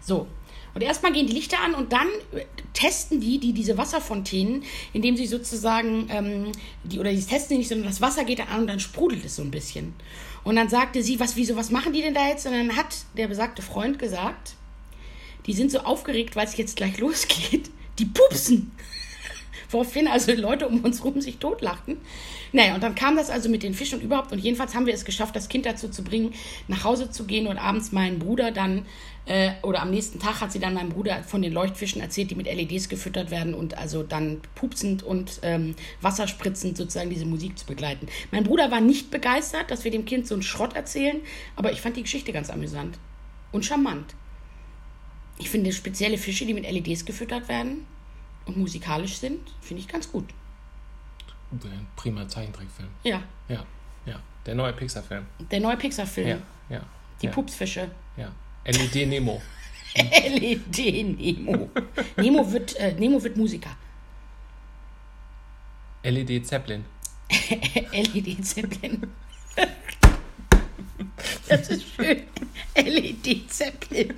So. Und erstmal gehen die Lichter an und dann äh, testen die, die diese Wasserfontänen, indem sie sozusagen, ähm, die, oder die testen sie nicht, sondern das Wasser geht dann an und dann sprudelt es so ein bisschen. Und dann sagte sie, was, wieso, was machen die denn da jetzt? Und dann hat der besagte Freund gesagt, die sind so aufgeregt, weil es jetzt gleich (laughs) losgeht. Die pupsen. (laughs) Woraufhin also Leute um uns rum sich totlachten. Naja, und dann kam das also mit den Fischen überhaupt. Und jedenfalls haben wir es geschafft, das Kind dazu zu bringen, nach Hause zu gehen und abends meinen Bruder dann, äh, oder am nächsten Tag hat sie dann meinem Bruder von den Leuchtfischen erzählt, die mit LEDs gefüttert werden und also dann pupsend und ähm, wasserspritzend sozusagen diese Musik zu begleiten. Mein Bruder war nicht begeistert, dass wir dem Kind so einen Schrott erzählen, aber ich fand die Geschichte ganz amüsant und charmant. Ich finde spezielle Fische, die mit LEDs gefüttert werden und musikalisch sind, finde ich ganz gut. Ein prima Zeichentrickfilm. Ja, Ja, ja. Der neue Pixar-Film. der neue Pixar-Film. Ja, ja. Die ja, Pupsfische. Ja. LED Nemo. (laughs) LED Nemo. Nemo wird, äh, Nemo wird Musiker. LED Zeppelin. (laughs) LED Zeppelin. (laughs) Das ist schön. LED Zeppelin.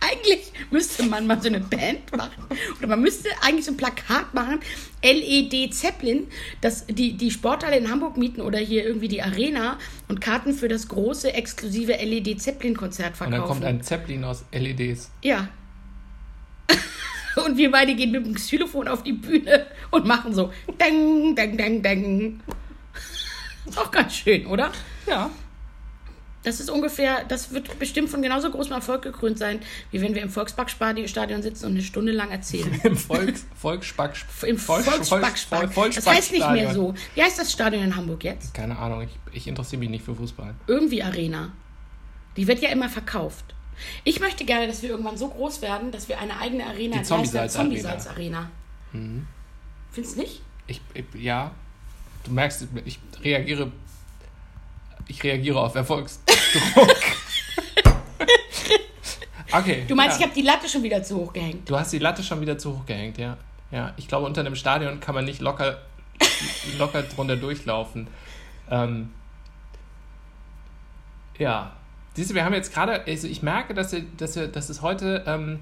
Eigentlich müsste man mal so eine Band machen. Oder man müsste eigentlich so ein Plakat machen. LED Zeppelin, dass die, die Sporthalle in Hamburg mieten oder hier irgendwie die Arena und Karten für das große exklusive LED Zeppelin-Konzert Und verkaufen. dann kommt ein Zeppelin aus LEDs. Ja. (laughs) Und wir beide gehen mit dem Xylophon auf die Bühne und machen so dang, dang, dang, dang. Ist auch ganz schön, oder? Ja. Das ist ungefähr, das wird bestimmt von genauso großem Erfolg gekrönt sein, wie wenn wir im Volksparkstadion sitzen und eine Stunde lang erzählen. (laughs) Im Volks, Volksspack, Im Volks- Volksparkstadion. Volks- Das heißt nicht mehr so. Wie heißt das Stadion in Hamburg jetzt? Keine Ahnung, ich, ich interessiere mich nicht für Fußball. Irgendwie Arena. Die wird ja immer verkauft. Ich möchte gerne, dass wir irgendwann so groß werden, dass wir eine eigene Arena Die Zombie-Salz-Arena. Zombie-Salz-Arena. Findest du nicht? Ich, ich, ja, du merkst, ich reagiere, ich reagiere auf Erfolgsdruck. (laughs) okay. Du meinst, ja. ich habe die Latte schon wieder zu hoch gehängt. Du hast die Latte schon wieder zu hoch gehängt, ja. Ja, ich glaube, unter einem Stadion kann man nicht locker, locker drunter durchlaufen. Ähm, ja. Siehst du, wir haben jetzt gerade, also ich merke, dass, wir, dass, wir, dass es heute, ähm,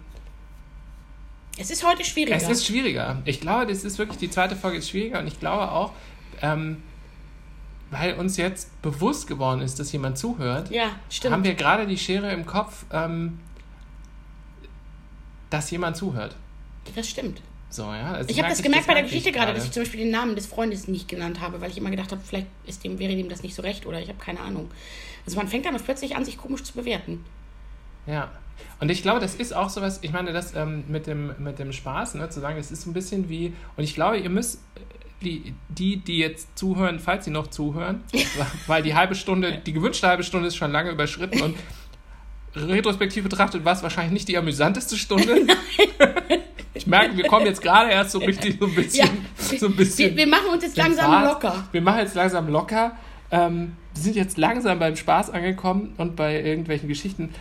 Es ist heute schwieriger. es ist schwieriger. Ich glaube, das ist wirklich, die zweite Folge ist schwieriger und ich glaube auch, ähm, weil uns jetzt bewusst geworden ist, dass jemand zuhört, ja, stimmt. haben wir gerade die Schere im Kopf, ähm, dass jemand zuhört. das stimmt. So, ja. Also Ich habe das gemerkt bei der Geschichte ich gerade, dass ich zum Beispiel den Namen des Freundes nicht genannt habe, weil ich immer gedacht habe, vielleicht ist dem, wäre dem das nicht so recht oder ich habe keine Ahnung. Also man fängt dann plötzlich an, sich komisch zu bewerten. Ja. Und ich glaube, das ist auch sowas, ich meine, das ähm, mit, dem, mit dem Spaß, ne, zu sagen, es ist so ein bisschen wie, und ich glaube, ihr müsst, die, die, die jetzt zuhören, falls sie noch zuhören, (laughs) weil die halbe Stunde, die gewünschte halbe Stunde ist schon lange überschritten und retrospektiv betrachtet war es wahrscheinlich nicht die amüsanteste Stunde. (laughs) Ich merke, wir kommen jetzt gerade erst so richtig so ein bisschen. Ja, so ein bisschen wir, wir machen uns jetzt langsam Fahrt. locker. Wir machen jetzt langsam locker. Ähm, wir sind jetzt langsam beim Spaß angekommen und bei irgendwelchen Geschichten.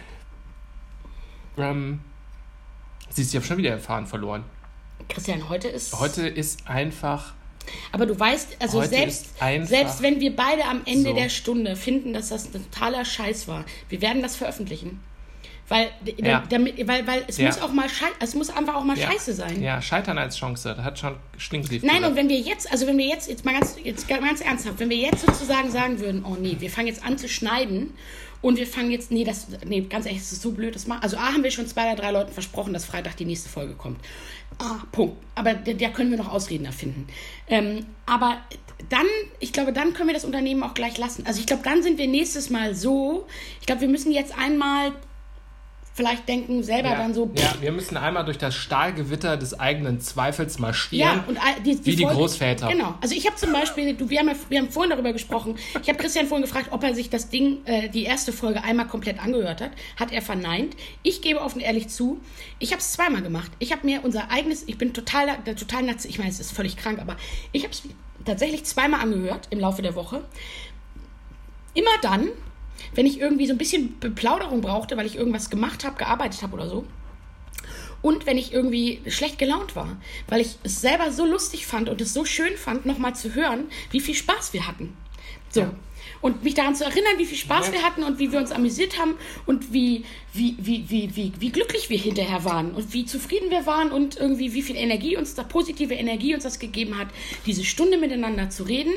Ähm, siehst du, ich habe schon wieder den Faden verloren. Christian, heute ist. Heute ist einfach. Aber du weißt, also Heute selbst, selbst wenn wir beide am Ende so. der Stunde finden, dass das ein totaler Scheiß war, wir werden das veröffentlichen. Weil, Ja. damit, weil, weil es Ja. muss auch mal schei es muss einfach auch mal Ja, scheiße sein. Ja, Scheitern als Chance. Da hat schon Schlinglief. Nein, gesagt. und wenn wir jetzt, also wenn wir jetzt, jetzt mal ganz, jetzt ganz ernsthaft, wenn wir jetzt sozusagen sagen würden, oh nee, wir fangen jetzt an zu schneiden und wir fangen jetzt, nee, das, nee, ganz ehrlich, das ist so blöd, das machen. Also A haben wir schon zwei oder drei Leuten versprochen, dass Freitag die nächste Folge kommt. Ah, Punkt. Aber da, können wir noch Ausreden erfinden. Ähm, aber dann, ich glaube, dann können wir das Unternehmen auch gleich lassen. Also ich glaube, dann sind wir nächstes Mal so, ich glaube, wir müssen jetzt einmal vielleicht denken, selber ja, dann so, ja, wir müssen einmal durch das Stahlgewitter des eigenen Zweifels marschieren. Ja, und all- die, Wie die Großväter. Genau. Also ich habe zum Beispiel, du, wir, haben ja, wir haben vorhin darüber gesprochen, ich habe Christian vorhin gefragt, ob er sich das Ding, äh, die erste Folge einmal komplett angehört hat. Hat er verneint. Ich gebe offen ehrlich zu, ich habe es zweimal gemacht. Ich habe mir unser eigenes, ich bin total, der total Nazi, ich meine, es ist völlig krank, aber ich habe es tatsächlich zweimal angehört im Laufe der Woche. Immer dann, wenn ich irgendwie so ein bisschen Beplauderung brauchte, weil ich irgendwas gemacht habe, gearbeitet habe oder so. Und wenn ich irgendwie schlecht gelaunt war, weil ich es selber so lustig fand und es so schön fand, nochmal zu hören, wie viel Spaß wir hatten. So. Ja. Und mich daran zu erinnern, wie viel Spaß Ja. wir hatten und wie wir uns amüsiert haben und wie, wie, wie, wie, wie, wie glücklich wir hinterher waren und wie zufrieden wir waren und irgendwie wie viel Energie uns da, positive Energie uns das gegeben hat, diese Stunde miteinander zu reden.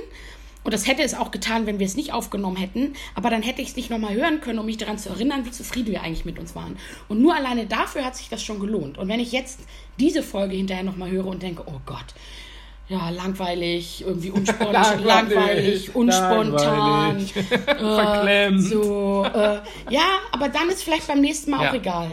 Und das hätte es auch getan, wenn wir es nicht aufgenommen hätten. Aber dann hätte ich es nicht nochmal hören können, um mich daran zu erinnern, wie zufrieden wir eigentlich mit uns waren. Und nur alleine dafür hat sich das schon gelohnt. Und wenn ich jetzt diese Folge hinterher nochmal höre und denke, oh Gott, ja, langweilig, irgendwie (laughs) unspontan, langweilig, unspontan, langweilig, (laughs) äh, verklemmt. so, äh, ja, aber dann ist vielleicht beim nächsten Mal auch Ja. egal.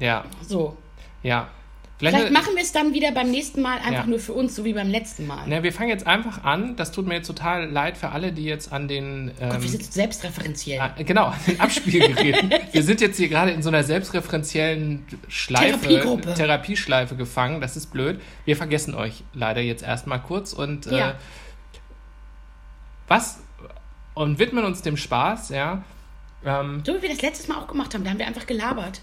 Ja, So. ja. Vielleicht machen wir es dann wieder beim nächsten Mal einfach Ja. nur für uns, so wie beim letzten Mal. Na, wir fangen jetzt einfach an. Das tut mir jetzt total leid für alle, die jetzt an den. Ähm, Gott, wir sind selbstreferenziell. Ah, Genau, an den Abspielgeräten. (laughs) Wir sind jetzt hier gerade in so einer selbstreferenziellen Schleife, Therapiegruppe. Therapieschleife gefangen. Das ist blöd. Wir vergessen euch leider jetzt erstmal kurz und äh, Ja. was und widmen uns dem Spaß, ja. Ähm, So wie wir das letztes Mal auch gemacht haben, da haben wir einfach gelabert.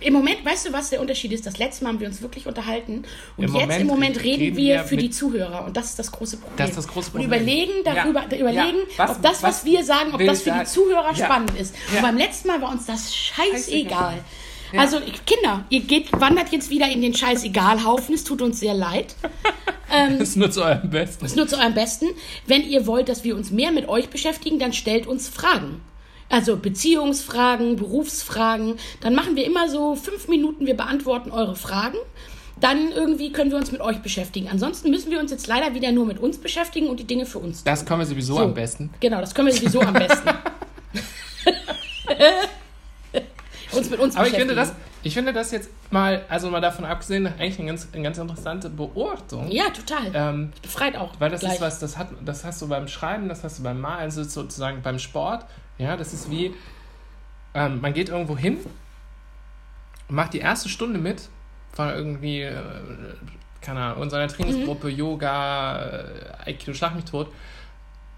Im Moment, weißt du, was der Unterschied ist? Das letzte Mal haben wir uns wirklich unterhalten und Im jetzt Moment im Moment reden wir wir für die Zuhörer und das ist das große Problem. Das ist das große Problem. Und überlegen darüber, Ja. überlegen, Ja. Was- ob das, was, was wir sagen, ob das für die? Zuhörer spannend ist. Und beim letzten Mal war uns das scheißegal. Also Kinder, ihr geht, wandert jetzt wieder in den Scheißegalhaufen. Es tut uns sehr leid. das (laughs) ist nur zu eurem Besten. ist nur zu eurem Besten. Wenn ihr wollt, dass wir uns mehr mit euch beschäftigen, dann stellt uns Fragen. Also Beziehungsfragen, Berufsfragen. Dann machen wir immer so fünf Minuten, wir beantworten eure Fragen. Dann irgendwie können wir uns mit euch beschäftigen. Ansonsten müssen wir uns jetzt leider wieder nur mit uns beschäftigen und die Dinge für uns. Das können wir sowieso am besten. Genau, das können wir sowieso am besten. (laughs) (laughs) uns mit uns Aber ich beschäftigen. finde das, ich finde das jetzt mal, also mal davon abgesehen, eigentlich eine ganz, eine ganz interessante Beobachtung. Ja, total. Ähm, Befreit auch. Weil das gleich. ist was, das, hat, das hast du beim Schreiben, das hast du beim Malen, ist sozusagen beim Sport. Ja, das ist wie, ähm, man geht irgendwo hin, macht die erste Stunde mit von irgendwie, äh, keine Ahnung, unserer Trainingsgruppe, Mhm. Yoga, äh, Aikido, Schlag mich tot.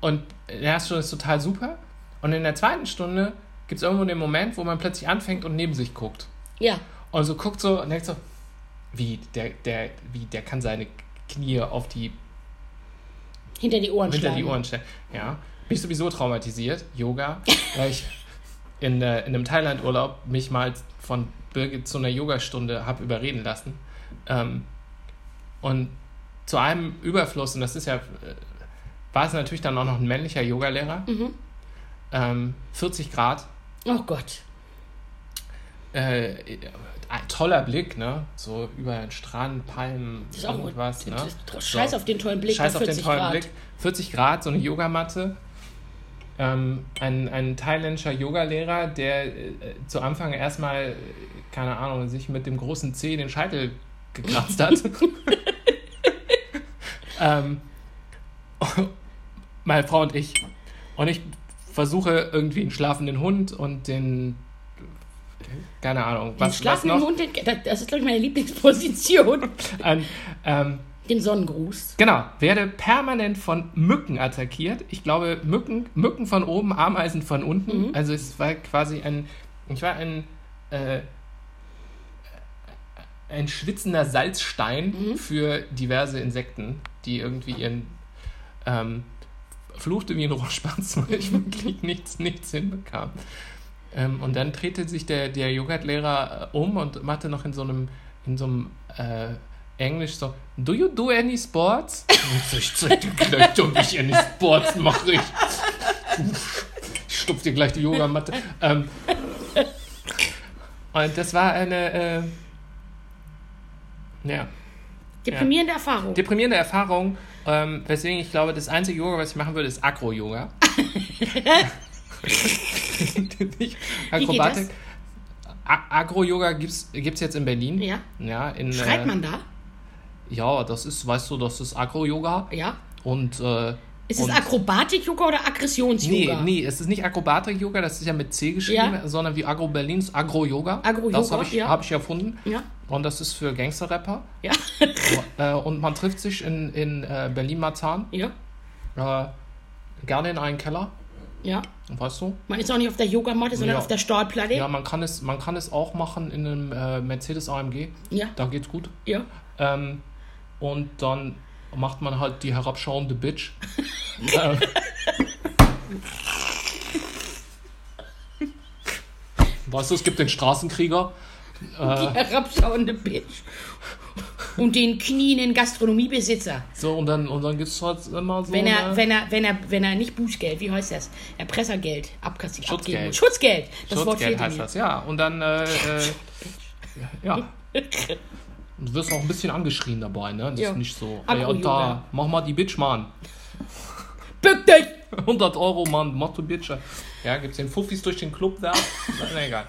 Und in der ersten Stunde ist total super. Und in der zweiten Stunde gibt es irgendwo den Moment, wo man plötzlich anfängt und neben sich guckt. Ja, Und so guckt so und denkt so, wie, der, der, wie, der kann seine Knie auf die hinter die Ohren hinter schlagen. die Ohren stellen. Ja. Bin ich sowieso traumatisiert, Yoga, weil ich in, äh, in einem Thailand-Urlaub mich mal von Birgit zu einer Yogastunde habe überreden lassen. Ähm, und zu einem Überfluss, und das ist ja, äh, war es natürlich dann auch noch ein männlicher Yogalehrer, Mhm. ähm, 40 Grad, Oh Gott. Äh, ein toller Blick, ne? So über den Strand, Palmen, Das ist auch irgendwas, ne? Scheiß So. auf den tollen Blick Scheiß bei auf den 40 tollen Grad. Blick. 40 Grad, so eine Yogamatte. Ähm, ein, ein thailändischer Yogalehrer, der äh, zu Anfang erstmal, äh, keine Ahnung, sich mit dem großen C den Scheitel gekratzt hat. (laughs) ähm, meine Frau und ich. Und ich versuche irgendwie einen schlafenden Hund und den, keine Ahnung, Den was, was noch. Hund, den- das- ist, glaube ich, meine Lieblingsposition. Ein, (laughs) ähm, Den Sonnengruß. Genau, werde permanent von Mücken attackiert. Ich glaube, Mücken, Mücken von oben, Ameisen von unten. Mhm. Also es war quasi ein, ich war ein, äh, ein schwitzender Salzstein Mhm. für diverse Insekten, die irgendwie ihren ähm, fluchte wie ein Rohrspatz, weil (laughs) ich wirklich nichts, nichts hinbekam. Ähm, und dann drehte sich der, der Yoga-Lehrer äh, um und machte noch in so einem, in so einem äh, Englisch so, do you do any sports? (laughs) Und ich so, ich zeig dir gleich, ob ich any Sports mache. Ich, (laughs) ich stupf dir gleich die Yogamatte. Ähm, und das war eine, äh, ja, Deprimierende Erfahrung. deprimierende Erfahrung, ähm, weswegen ich glaube, das einzige Yoga, was ich machen würde, ist Agro-Yoga. (laughs) Nicht Akrobatik. Agro-Yoga gibt es jetzt in Berlin. Ja. Ja, in, Schreit äh, man da? Ja, das ist, weißt du, das ist Agro-Yoga. Ja. Und, äh, Ist es Akrobatik-Yoga oder Nee, Aggressions-Yoga? nee, es ist nicht Akrobatik-Yoga, das ist ja mit C geschrieben, Ja. sondern wie Agro Berlins Agro-Yoga. Agro-Yoga, Das habe ich, ja. hab ich erfunden. Ja. Und das ist für Gangster-Rapper. Ja. (laughs) äh, und man trifft sich in, in äh, Berlin-Marzahn, ja. äh, gerne in einen Keller, Ja. weißt du? Man ist auch nicht auf der Yogamatte, sondern Ja. auf der Stahlplatte. Ja, man kann es, man kann es auch machen in einem äh, Mercedes AMG, Ja. da geht's gut. Ja. Ähm, und dann macht man halt die herabschauende Bitch. äh, (laughs) weißt du, es gibt den Straßenkrieger. Die herabschauende Bitch. Und den knienden Gastronomiebesitzer. So, und dann, und dann gibt es halt immer so. Wenn er, eine- wenn er, wenn er, wenn er nicht Bußgeld, wie heißt das? Erpressergeld abkassiert. Schutzgeld. abgeben. Schutzgeld. Das Wort Schutzgeld fehlte heißt mir. das, ja. Und dann, äh, äh, ja. Und (laughs) du wirst auch ein bisschen angeschrien dabei, ne? Das Ja. ist nicht so. Ey, und da, mach mal die Bitch, Mann. Bück dich! (laughs) 100 Euro, Mann, mach du Bitch. Ja, gibt's den Fuffis durch den Club da? (laughs) Na, egal.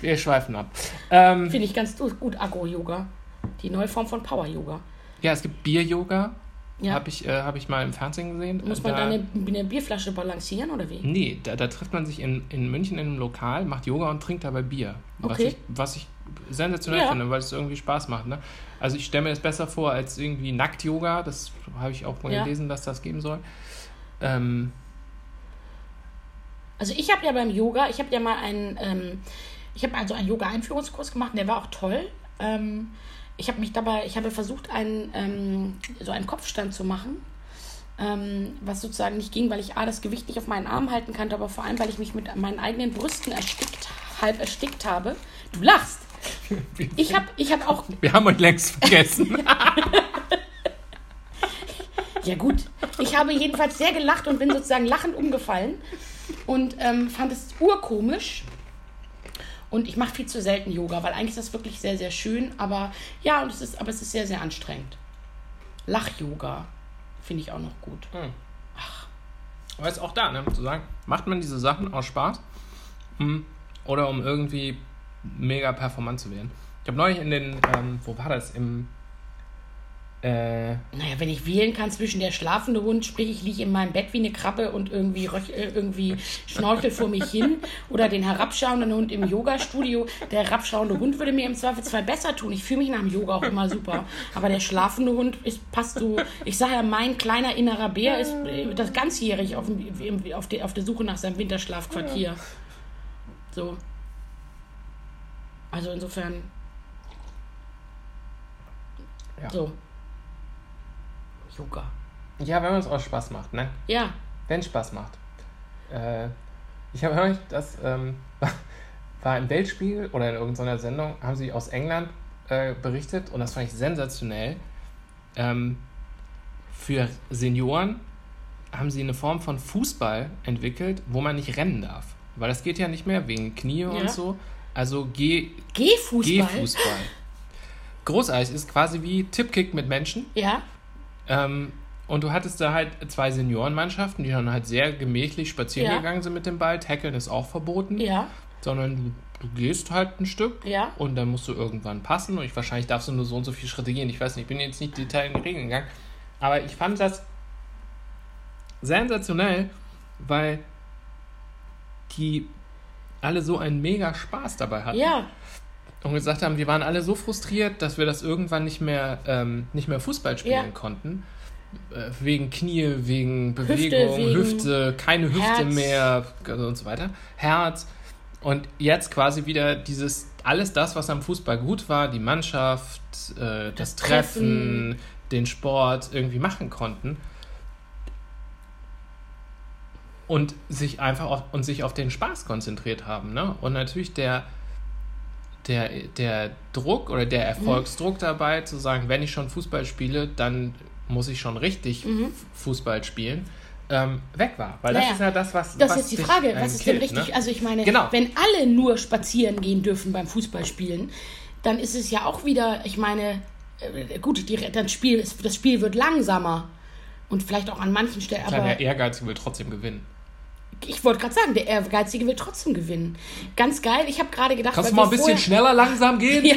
Wir schweifen ab. Ähm, Finde ich ganz gut, Agro-Yoga. Die neue Form von Power-Yoga. ja, es gibt Bier-Yoga. Ja. Habe ich, äh, hab ich mal im Fernsehen gesehen. Muss man da, da eine, eine Bierflasche balancieren oder wie? Nee, da, da trifft man sich in, in München in einem Lokal, macht Yoga und trinkt dabei Bier. Was, Okay. ich, was ich sensationell Ja. finde, weil es irgendwie Spaß macht. Ne? Also ich stelle mir das besser vor als irgendwie Nackt-Yoga. Das habe ich auch mal Ja. gelesen, dass das geben soll. Ähm, Also ich habe ja beim Yoga, ich habe ja mal einen, ähm, ich habe also einen Yoga-Einführungskurs gemacht und der war auch toll. Ähm, ich habe mich dabei, ich habe versucht, einen, ähm, so einen Kopfstand zu machen, ähm, was sozusagen nicht ging, weil ich A, das Gewicht nicht auf meinen Arm halten konnte, aber vor allem, weil ich mich mit meinen eigenen Brüsten erstickt, halb erstickt habe. Du lachst. (laughs) Ich habe ich hab auch. Wir haben euch längst vergessen. (laughs) Ja gut, ich habe jedenfalls sehr gelacht und bin sozusagen lachend umgefallen und ähm, fand es urkomisch. Und ich mache viel zu selten Yoga, weil eigentlich ist das wirklich sehr, sehr schön. Aber ja, und es ist, aber es ist sehr, sehr anstrengend. Lach-Yoga finde ich auch noch gut. Hm. Aber ist auch da, ne? Zu sagen, macht man diese Sachen aus Spaß hm, oder um irgendwie mega performant zu werden? Ich habe neulich in den, ähm, wo war das? Im äh, Naja, wenn ich wählen kann zwischen der schlafende Hund, sprich ich liege in meinem Bett wie eine Krabbe und irgendwie, röch- äh, irgendwie schnorchel vor mich hin (laughs) oder den herabschauenden Hund im Yoga-Studio. Der herabschauende Hund würde mir im Zweifelsfall besser tun. Ich fühle mich nach dem Yoga auch immer super. Aber der schlafende Hund ist, passt so. Ich sage ja, mein kleiner innerer Bär ist äh, das ganzjährig auf, dem- auf, der, auf der Suche nach seinem Winterschlafquartier. So. Also insofern. Ja. So. Yoga. ja, wenn man es aus Spaß macht, ne? Ja. Wenn es Spaß macht. Äh, ich habe neulich, das ähm, (laughs) war im Weltspiegel oder in irgendeiner Sendung, haben sie aus England äh, berichtet und das fand ich sensationell. Ähm, für Senioren haben sie eine Form von Fußball entwickelt, wo man nicht rennen darf. Weil das geht ja nicht mehr wegen Knie Ja. und so. Also Geh- Gehfußball. Gehfußball. Großeis ist quasi wie Tippkick mit Menschen. Ja. Ähm, und du hattest da halt zwei Seniorenmannschaften, die dann halt sehr gemächlich spazieren Ja. gegangen sind mit dem Ball. Tackeln ist auch verboten. Ja. Sondern du, du gehst halt ein Stück Ja. und dann musst du irgendwann passen. Und ich, wahrscheinlich darfst du nur so und so viele Schritte gehen. Ich weiß nicht, ich bin jetzt nicht detail in die Regeln gegangen. Aber ich fand das sensationell, weil die alle so einen mega Spaß dabei hatten Ja. Und gesagt haben, wir waren alle so frustriert, dass wir das irgendwann nicht mehr, ähm, nicht mehr Fußball spielen Ja. konnten. Äh, wegen Knie, wegen Bewegung, wegen Hüfte, keine Hüfte Herz. mehr also und so weiter. Herz. Und jetzt quasi wieder dieses, alles das, was am Fußball gut war, die Mannschaft, äh, das, Das Treffen, Treffen. den Sport irgendwie machen konnten. Und sich einfach auf, und sich auf den Spaß konzentriert haben. Ne? Und natürlich der, der, der Druck oder der Erfolgsdruck dabei, zu sagen, wenn ich schon Fußball spiele, dann muss ich schon richtig Mhm. Fußball spielen, ähm, weg war. Weil Naja, das ist ja das, was. Das was ist die dich, Frage, was ist killt, denn richtig? Ne? Also ich meine, Genau. wenn alle nur spazieren gehen dürfen beim Fußballspielen, dann ist es ja auch wieder, ich meine, äh, gut, die, das, Spiel das Spiel wird langsamer. Und vielleicht auch an manchen Stellen, der Ehrgeizige will trotzdem gewinnen. Ich wollte gerade sagen, der Ehrgeizige will trotzdem gewinnen. Ganz geil, ich habe gerade gedacht, Kannst du mal ein bisschen schneller langsam gehen? (laughs) Ja.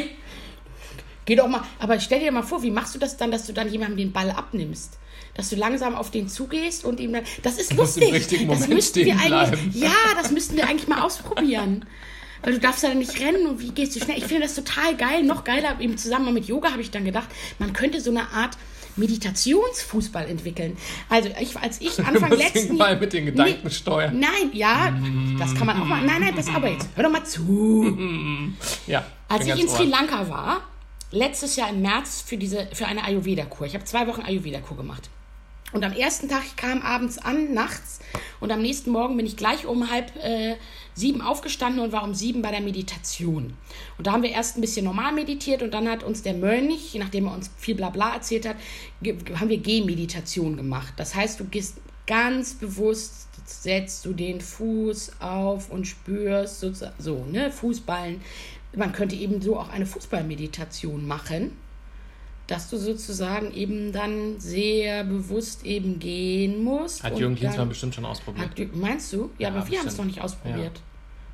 Geh doch mal, aber stell dir mal vor, wie machst du das dann, dass du dann jemandem den Ball abnimmst? Dass du langsam auf den zugehst und ihm dann. Das ist (laughs) lustig. das Moment müssten wir eigentlich. Ja, das müssten wir eigentlich mal ausprobieren. Weil du darfst ja dann nicht rennen und wie gehst du schnell? Ich finde das total geil. Noch geiler, eben zusammen mit Yoga habe ich dann gedacht, man könnte so eine Art Meditationsfußball entwickeln. Also ich, als ich (laughs) Anfang letzten mal mit den Gedanken steuern. Nein, ja, das kann man auch mal. Nein, nein, pass aber jetzt. Hör doch mal zu. (laughs) Ja. Als ich in Sri. Lanka war, letztes Jahr im März für, diese, für eine Ayurveda-Kur. Ich habe zwei Wochen Ayurveda-Kur gemacht. Und am ersten Tag, ich kam abends an, nachts, und am nächsten Morgen bin ich gleich um halb äh, sieben aufgestanden und war um sieben bei der Meditation. Und da haben wir erst ein bisschen normal meditiert und dann hat uns der Mönch, nachdem er uns viel Blabla erzählt hat, haben wir Gehmeditation gemacht. Das heißt, du gehst ganz bewusst, setzt du den Fuß auf und spürst sozusagen, so, ne, Fußballen. Man könnte eben so auch eine Fußballmeditation machen dass du sozusagen eben dann sehr bewusst eben gehen musst. Hat Jürgen Klinsmann bestimmt schon ausprobiert. Hat, meinst du? Ja, Ja, aber wir haben es noch nicht ausprobiert.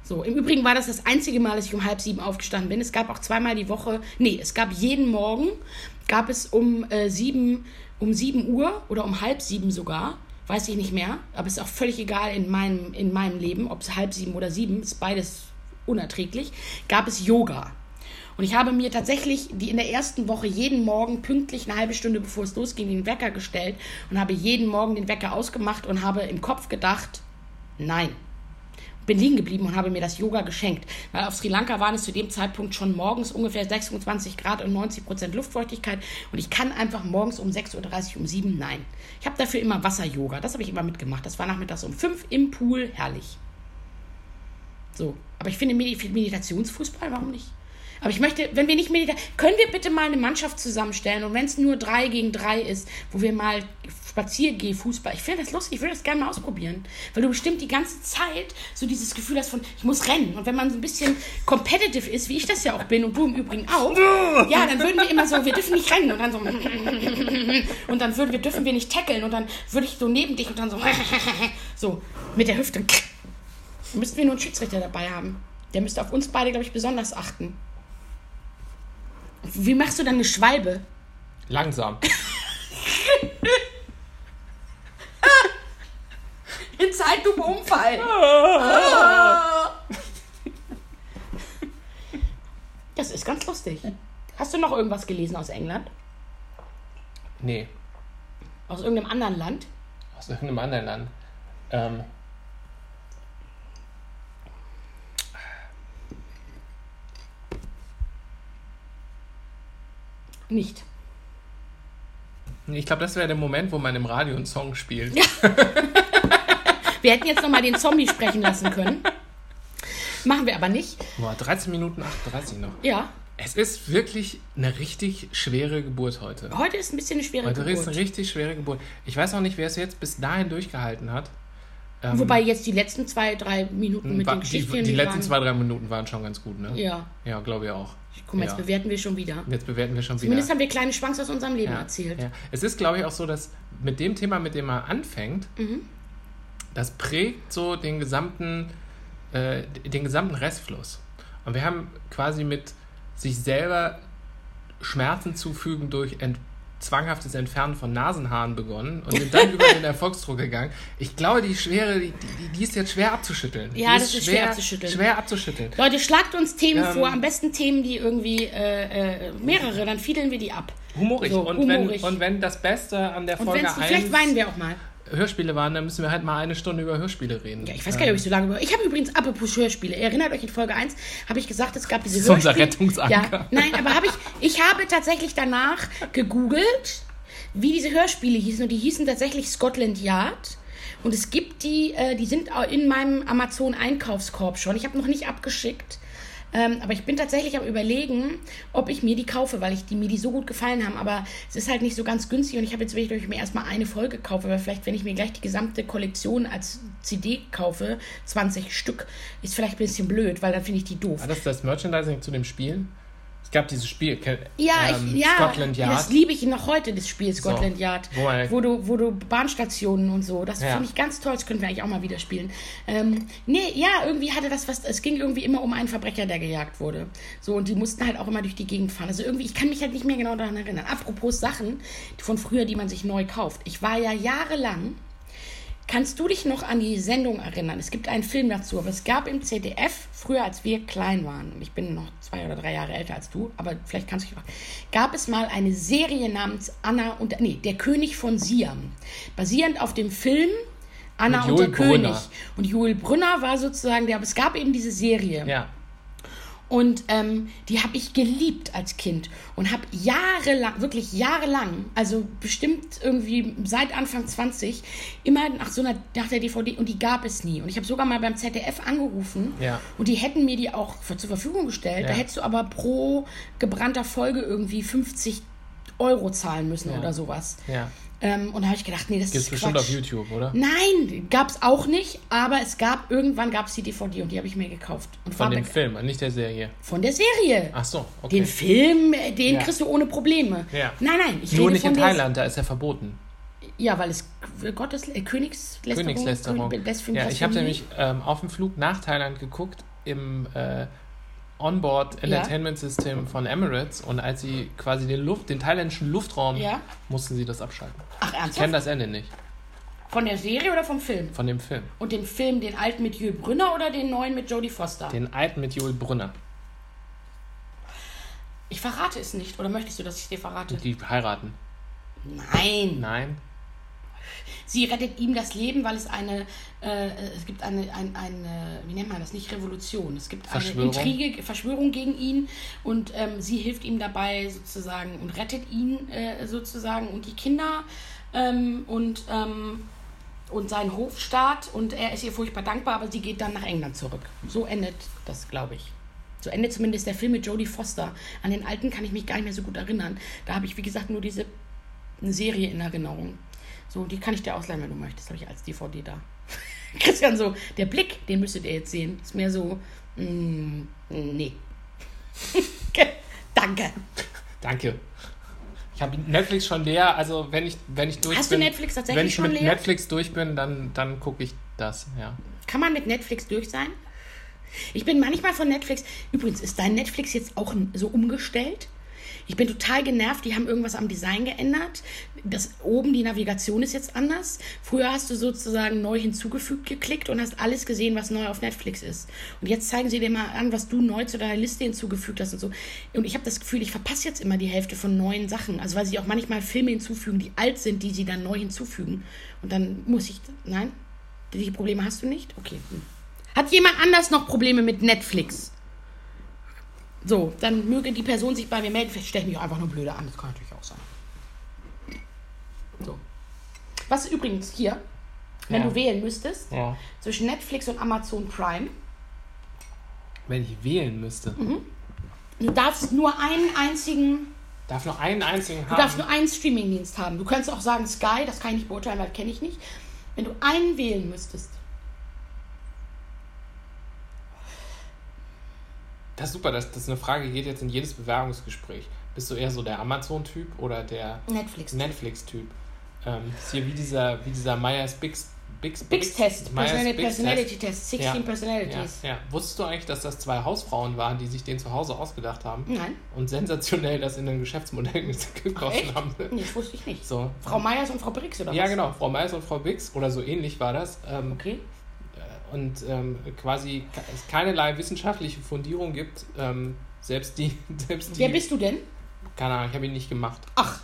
So, im Übrigen war das das einzige Mal, dass ich um halb sieben aufgestanden bin. Es gab auch zweimal die Woche, nee, es gab jeden Morgen, gab es um äh, sieben, um sieben Uhr oder um halb sieben sogar, weiß ich nicht mehr, aber ist auch völlig egal in meinem, in meinem Leben, ob es halb sieben oder sieben, ist beides unerträglich, gab es Yoga. Und ich habe mir tatsächlich die in der ersten Woche jeden Morgen pünktlich eine halbe Stunde bevor es losging den Wecker gestellt und habe jeden Morgen den Wecker ausgemacht und habe im Kopf gedacht, nein, bin liegen geblieben und habe mir das Yoga geschenkt. Weil auf Sri Lanka waren es zu dem Zeitpunkt schon morgens ungefähr 26 Grad und 90 Prozent Luftfeuchtigkeit. Und ich kann einfach morgens um 6.30 Uhr, um 7 nein. Ich habe dafür immer Wasser-Yoga. Das habe ich immer mitgemacht. Das war nachmittags um 5 im Pool. Herrlich. So. Aber ich finde Meditationsfußball, warum nicht? Aber ich möchte, wenn wir nicht meditieren, können wir bitte mal eine Mannschaft zusammenstellen und wenn es nur drei gegen drei ist, wo wir mal Spaziergeh, Fußball. Ich finde das lustig, ich würde das gerne mal ausprobieren. Weil du bestimmt die ganze Zeit so dieses Gefühl hast von, ich muss rennen. Und wenn man so ein bisschen competitive ist, wie ich das ja auch bin und du im Übrigen auch, (laughs) ja, dann würden wir immer so, wir dürfen nicht rennen und dann so, (laughs) und dann würden wir, dürfen wir nicht tackeln und dann würde ich so neben dich und dann so, (laughs) so, mit der Hüfte. Müssten wir nur einen Schiedsrichter dabei haben. Der müsste auf uns beide, glaube ich, besonders achten. Wie machst du dann eine Schwalbe? Langsam. In Zeitlupe umfallen. Das ist ganz lustig. Hast du noch irgendwas gelesen aus England? Nee, Aus irgendeinem anderen Land? aus irgendeinem anderen Land. Ähm, Nicht. ich glaube, das wäre der Moment, wo man im Radio einen Song spielt. (laughs) Wir hätten jetzt noch mal den Zombie sprechen lassen können. Machen wir aber nicht. Boah, 13 Minuten 38 noch. Ja. Es ist wirklich eine richtig schwere Geburt heute. Heute ist ein bisschen eine schwere Heute ist Geburt. eine richtig schwere Geburt. Ich weiß auch nicht, wer es jetzt bis dahin durchgehalten hat. Ähm, Wobei jetzt die letzten zwei, drei Minuten mit wa- den die, Geschichten. die letzten waren, zwei, drei Minuten waren schon ganz gut, ne? Ja. Ja, glaube ich auch. Guck mal, jetzt ja. bewerten wir schon wieder. Jetzt bewerten wir schon Zumindest wieder. haben wir kleine Schwanks aus unserem Leben ja, erzählt. Ja. Es ist, glaube ich, auch so, dass mit dem Thema, mit dem man anfängt, Mhm. Das prägt so den gesamten, äh, den gesamten Restfluss. Und wir haben quasi mit sich selber Schmerzen zufügen durch ent zwanghaftes Entfernen von Nasenhaaren begonnen und sind dann (laughs) über den Erfolgsdruck gegangen. Ich glaube, die Schwere, die, die, die ist jetzt schwer abzuschütteln. Ja, die das ist schwer abzuschütteln. Schwer abzuschütteln. Leute, schlagt uns Themen Ähm, vor, am besten Themen, die irgendwie äh, äh, mehrere, dann fiedeln wir die ab. Humorig. So, und, humorig. Wenn, und wenn das Beste an der Und Folge vielleicht 1 weinen wir auch mal. Hörspiele waren, dann müssen wir halt mal eine Stunde über Hörspiele reden. Ja, ich weiß gar nicht, ob ich so lange über. Ich habe übrigens apropos Hörspiele. Erinnert euch in Folge 1, habe ich gesagt, es gab diese Das ist unser Hörspiele- Rettungsanker. Ja, nein, aber habe ich, ich habe tatsächlich danach gegoogelt, wie diese Hörspiele hießen. Und die hießen tatsächlich Scotland Yard. Und es gibt die, äh, die sind auch in meinem Amazon-Einkaufskorb schon. Ich habe noch nicht abgeschickt. Ähm, aber ich bin tatsächlich am überlegen, ob ich mir die kaufe, weil ich die, mir die so gut gefallen haben. Aber es ist halt nicht so ganz günstig und ich habe jetzt wirklich, ich mir erstmal eine Folge kaufe, weil vielleicht, wenn ich mir gleich die gesamte Kollektion als CD kaufe, 20 Stück, ist vielleicht ein bisschen blöd, weil dann finde ich die doof. War das das Merchandising zu dem Spiel? Es gab dieses Spiel, Ja, ähm, ich, ja, Scotland Yard. das liebe ich noch heute, das Spiel Scotland So, Yard, wo wo, du, wo du Bahnstationen und so, das Ja. finde ich ganz toll, das können wir eigentlich auch mal wieder spielen. Ähm, nee, ja, irgendwie hatte das was, es ging irgendwie immer um einen Verbrecher, der gejagt wurde. So, und die mussten halt auch immer durch die Gegend fahren. Also irgendwie, ich kann mich halt nicht mehr genau daran erinnern. Apropos Sachen von früher, die man sich neu kauft. Ich war ja jahrelang Kannst du dich noch an die Sendung erinnern? Es gibt einen Film dazu, aber es gab im ZDF, früher als wir klein waren, und ich bin noch zwei oder drei Jahre älter als du, aber vielleicht kannst du dich noch, gab es mal eine Serie namens Anna und, nee, Der König von Siam. Basierend auf dem Film Anna und der Joel Brünner. König. Und Joel Brünner war sozusagen der, aber es gab eben diese Serie. Ja. Und ähm, die habe ich geliebt als Kind und habe jahrelang, wirklich jahrelang, also bestimmt irgendwie seit Anfang 20, immer nach so einer, nach der DVD und die gab es nie. Und ich habe sogar mal beim ZDF angerufen Ja. und die hätten mir die auch für, zur Verfügung gestellt. Da Ja. hättest du aber pro gebrannter Folge irgendwie 50 Euro zahlen müssen Ja. oder sowas. Ja. Ähm, und da habe ich gedacht, nee, das Gibt's ist bestimmt Quatsch. auf YouTube, oder? Nein, gab es auch nicht, aber es gab, irgendwann gab es die DVD und die habe ich mir gekauft. Und Von dem Film, nicht der Serie. von der Serie. Ach so, okay. Den Film, äh, den Ja. kriegst du ohne Probleme. Ja. Nein, nein, ich Nur rede nicht von in Thailand, da ist er verboten. Ja, weil es Gottes äh, Königslästerung. Königslästerung. Kön- Blasphemie- Ja, ich habe nämlich ähm, auf dem Flug nach Thailand geguckt im äh, Onboard Entertainment System von Emirates und als sie quasi den, Luft, den thailändischen Luftraum Ja. mussten sie das abschalten. Ach, Ich kenne ernsthaft? das Ende nicht Von der Serie oder vom Film? von dem Film. Und den Film, den alten mit Jules Brünner oder den neuen mit Jodie Foster? Den alten mit Joel Brunner. Ich verrate es nicht. Oder möchtest du, dass ich es dir verrate? Die heiraten. Nein. Nein. Sie rettet ihm das Leben, weil es eine, äh, es gibt eine, ein, eine, wie nennt man das, nicht Revolution, es gibt eine. Intrige, Verschwörung gegen ihn und ähm, sie hilft ihm dabei sozusagen und rettet ihn äh, sozusagen und die Kinder ähm, und, ähm, und seinen Hofstaat und er ist ihr furchtbar dankbar, aber sie geht dann nach England zurück. So endet das, glaube ich. So endet zumindest der Film mit Jodie Foster. An den alten kann ich mich gar nicht mehr so gut erinnern. Da habe ich, wie gesagt, nur diese Serie in Erinnerung. So, die kann ich dir ausleihen, wenn du möchtest. Habe ich als DVD da. (laughs) Christian, so, der Blick, den müsstet ihr jetzt sehen. Ist mehr so, mm, nee. (laughs) Danke. Danke. Ich habe Netflix schon leer, also wenn ich, wenn ich durch Hast du bin. Netflix tatsächlich wenn ich schon mit leer? Netflix durch bin, dann, dann gucke ich das, ja. Kann man mit Netflix durch sein? Ich bin manchmal von Netflix. Übrigens, ist dein Netflix jetzt auch so umgestellt? Ich bin total genervt. Die haben irgendwas am Design geändert. Das oben die Navigation ist jetzt anders. Früher hast du sozusagen neu hinzugefügt geklickt und hast alles gesehen, was neu auf Netflix ist. Und jetzt zeigen sie dir mal an, was du neu zu deiner Liste hinzugefügt hast und so. Und ich habe das Gefühl, ich verpasse jetzt immer die Hälfte von neuen Sachen. Also weil sie auch manchmal Filme hinzufügen, die alt sind, die sie dann neu hinzufügen. Und dann muss ich. Nein? Die Probleme hast du nicht? Okay. Hat jemand anders noch Probleme mit Netflix? So, dann möge die Person sich bei mir melden. Vielleicht stelle ich mich auch einfach nur blöde an. Das kann natürlich auch sein. So. Was übrigens hier, wenn Ja. du wählen müsstest, ja. zwischen Netflix und Amazon Prime, Wenn ich wählen müsste. Mhm. du darfst nur einen einzigen, Darf nur einen einzigen du haben. darfst nur einen Streamingdienst haben. Du könntest auch sagen Sky, das kann ich nicht beurteilen, weil das kenne ich nicht. Wenn du einen wählen müsstest, Das ist super, das, das ist eine Frage, die geht jetzt in jedes Bewerbungsgespräch. Bist du eher so der Amazon-Typ oder der Netflix. Netflix-Typ? Ähm, ist hier wie dieser, wie dieser Myers Bix, Bix, Bix-Test, Myers Personality. Personality Test, 16 Ja. Personalities. Ja, ja. Wusstest du eigentlich, dass das zwei Hausfrauen waren, die sich den zu Hause ausgedacht haben? Nein, Und sensationell das in ein Geschäftsmodell gekostet haben? Nee, das wusste ich nicht. So. Frau Meyers und Frau Brix oder Ja, was? genau. Frau Meyers und Frau Bix oder so ähnlich war das. Ähm, Okay. Und ähm, quasi es keinerlei wissenschaftliche Fundierung gibt. Ähm, selbst die, (laughs) selbst die. Wer bist du denn? Keine Ahnung, ich habe ihn nicht gemacht. Ach,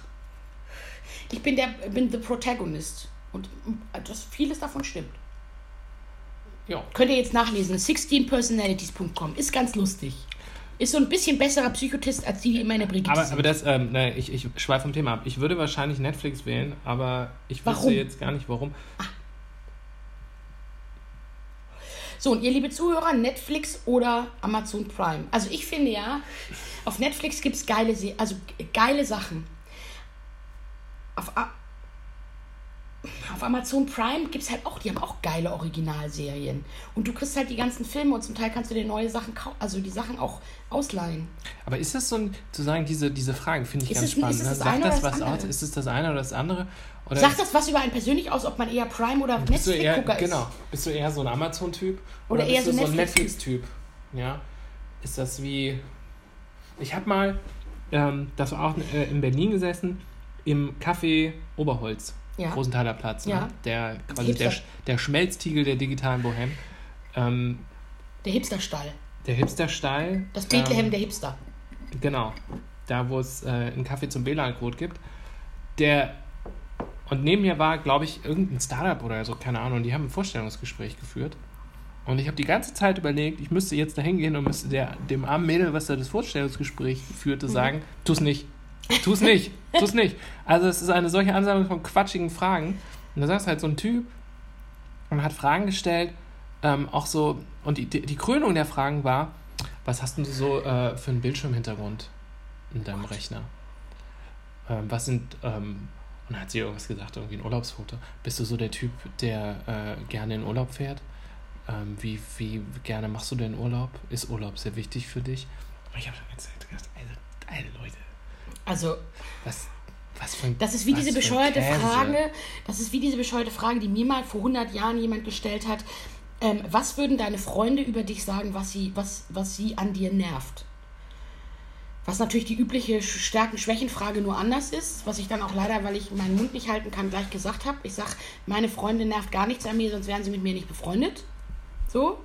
ich bin der, bin the protagonist. Und äh, das, vieles davon stimmt. Ja. Könnt ihr jetzt nachlesen. 16personalities.com. Ist ganz lustig. Ist so ein bisschen besserer Psychotest als die, die immer in der Brigitte Aber, sind. aber das, ähm, ne, ich, ich schweife vom Thema ab. Ich würde wahrscheinlich Netflix wählen, aber ich wüsste Warum? jetzt gar nicht warum. So, und ihr liebe Zuhörer, Netflix oder Amazon Prime. Also ich finde ja, auf Netflix gibt es geile, also geile Sachen. Auf, auf Amazon Prime gibt es halt auch, die haben auch geile Originalserien. Und du kriegst halt die ganzen Filme und zum Teil kannst du dir neue Sachen kaufen, also die Sachen auch ausleihen. Aber ist das so ein, zu sagen, diese, diese Fragen finde ich Ist ganz es- spannend. ist es ne? das Sagt eine das oder das was aus? andere? Ist es das eine oder das andere? Oder Sagt das was über einen persönlich aus, ob man eher Prime oder Netflix-Gucker ist? genau, bist du eher so ein Amazon-Typ? Oder eher bist so du so ein Netflix- Netflix-Typ? Ja. Ist das wie. Ich habe mal, ähm, das war auch äh, in Berlin gesessen, im Café Oberholz. Ja. Rosenthaler Platz. Ne? Ja. Der, quasi der, der Schmelztiegel der digitalen Bohem. Ähm, Der Hipsterstall. der Hipsterstall. Das Bethlehem ähm, der Hipster. Genau. Da, wo es äh, einen Kaffee zum WLAN-Code gibt. Der. Und neben mir war, glaube ich, irgendein Startup oder so, keine Ahnung. Die haben ein Vorstellungsgespräch geführt. Und ich habe die ganze Zeit überlegt, ich müsste jetzt da hingehen und müsste der, dem armen Mädel, was da das Vorstellungsgespräch führte, sagen: Tu's nicht. Tu's nicht. Tu's nicht. Also, es ist eine solche Ansammlung von quatschigen Fragen. Und da saß halt so ein Typ und hat Fragen gestellt. Ähm, auch so. Und die, die, Krönung der Fragen war: Was hast du so äh, für einen Bildschirmhintergrund in deinem Rechner? Ähm, was sind. Ähm, und dann hat sie irgendwas gesagt, irgendwie ein Urlaubsfoto. Bist du so der Typ, der äh, gerne in Urlaub fährt? Ähm, wie, wie gerne machst du denn Urlaub? Ist Urlaub sehr wichtig für dich? Und ich habe ganze Zeit gedacht, Alter, Alter, Leute, Also, was, was für ein Das ist wie diese bescheuerte. Frage, das ist wie diese bescheuerte Frage, die mir mal vor 100 Jahren jemand gestellt hat. Ähm, was würden deine Freunde über dich sagen, was sie, was, was sie an dir nervt? Was natürlich die übliche Stärken-Schwächen-Frage nur anders ist, was ich dann auch leider, weil ich meinen Mund nicht halten kann, gleich gesagt habe. Ich sage, meine Freundin nervt gar nichts an mir, sonst wären sie mit mir nicht befreundet. So.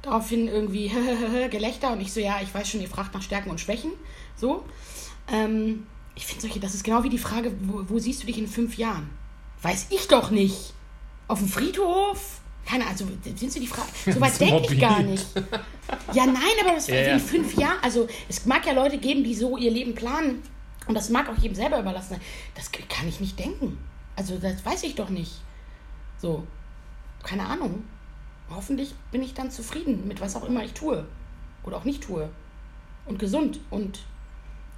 Daraufhin irgendwie (laughs) Gelächter und ich so, ja, ich weiß schon, ihr fragt nach Stärken und Schwächen. So. Ähm, ich finde solche, das ist genau wie die Frage, wo, wo siehst du dich in fünf Jahren? Weiß ich doch nicht. Auf dem Friedhof? Keine Ahnung, also sind Sie die Frage. So (laughs) weit denke ich gar nicht. Ja, nein, aber das Ja, in ja. fünf Jahren. Also es mag ja Leute geben, die so ihr Leben planen. Und das mag auch jedem selber überlassen sein. Das kann ich nicht denken. Also das weiß ich doch nicht. So, keine Ahnung. Hoffentlich bin ich dann zufrieden mit was auch immer ich tue. Oder auch nicht tue. Und gesund. Und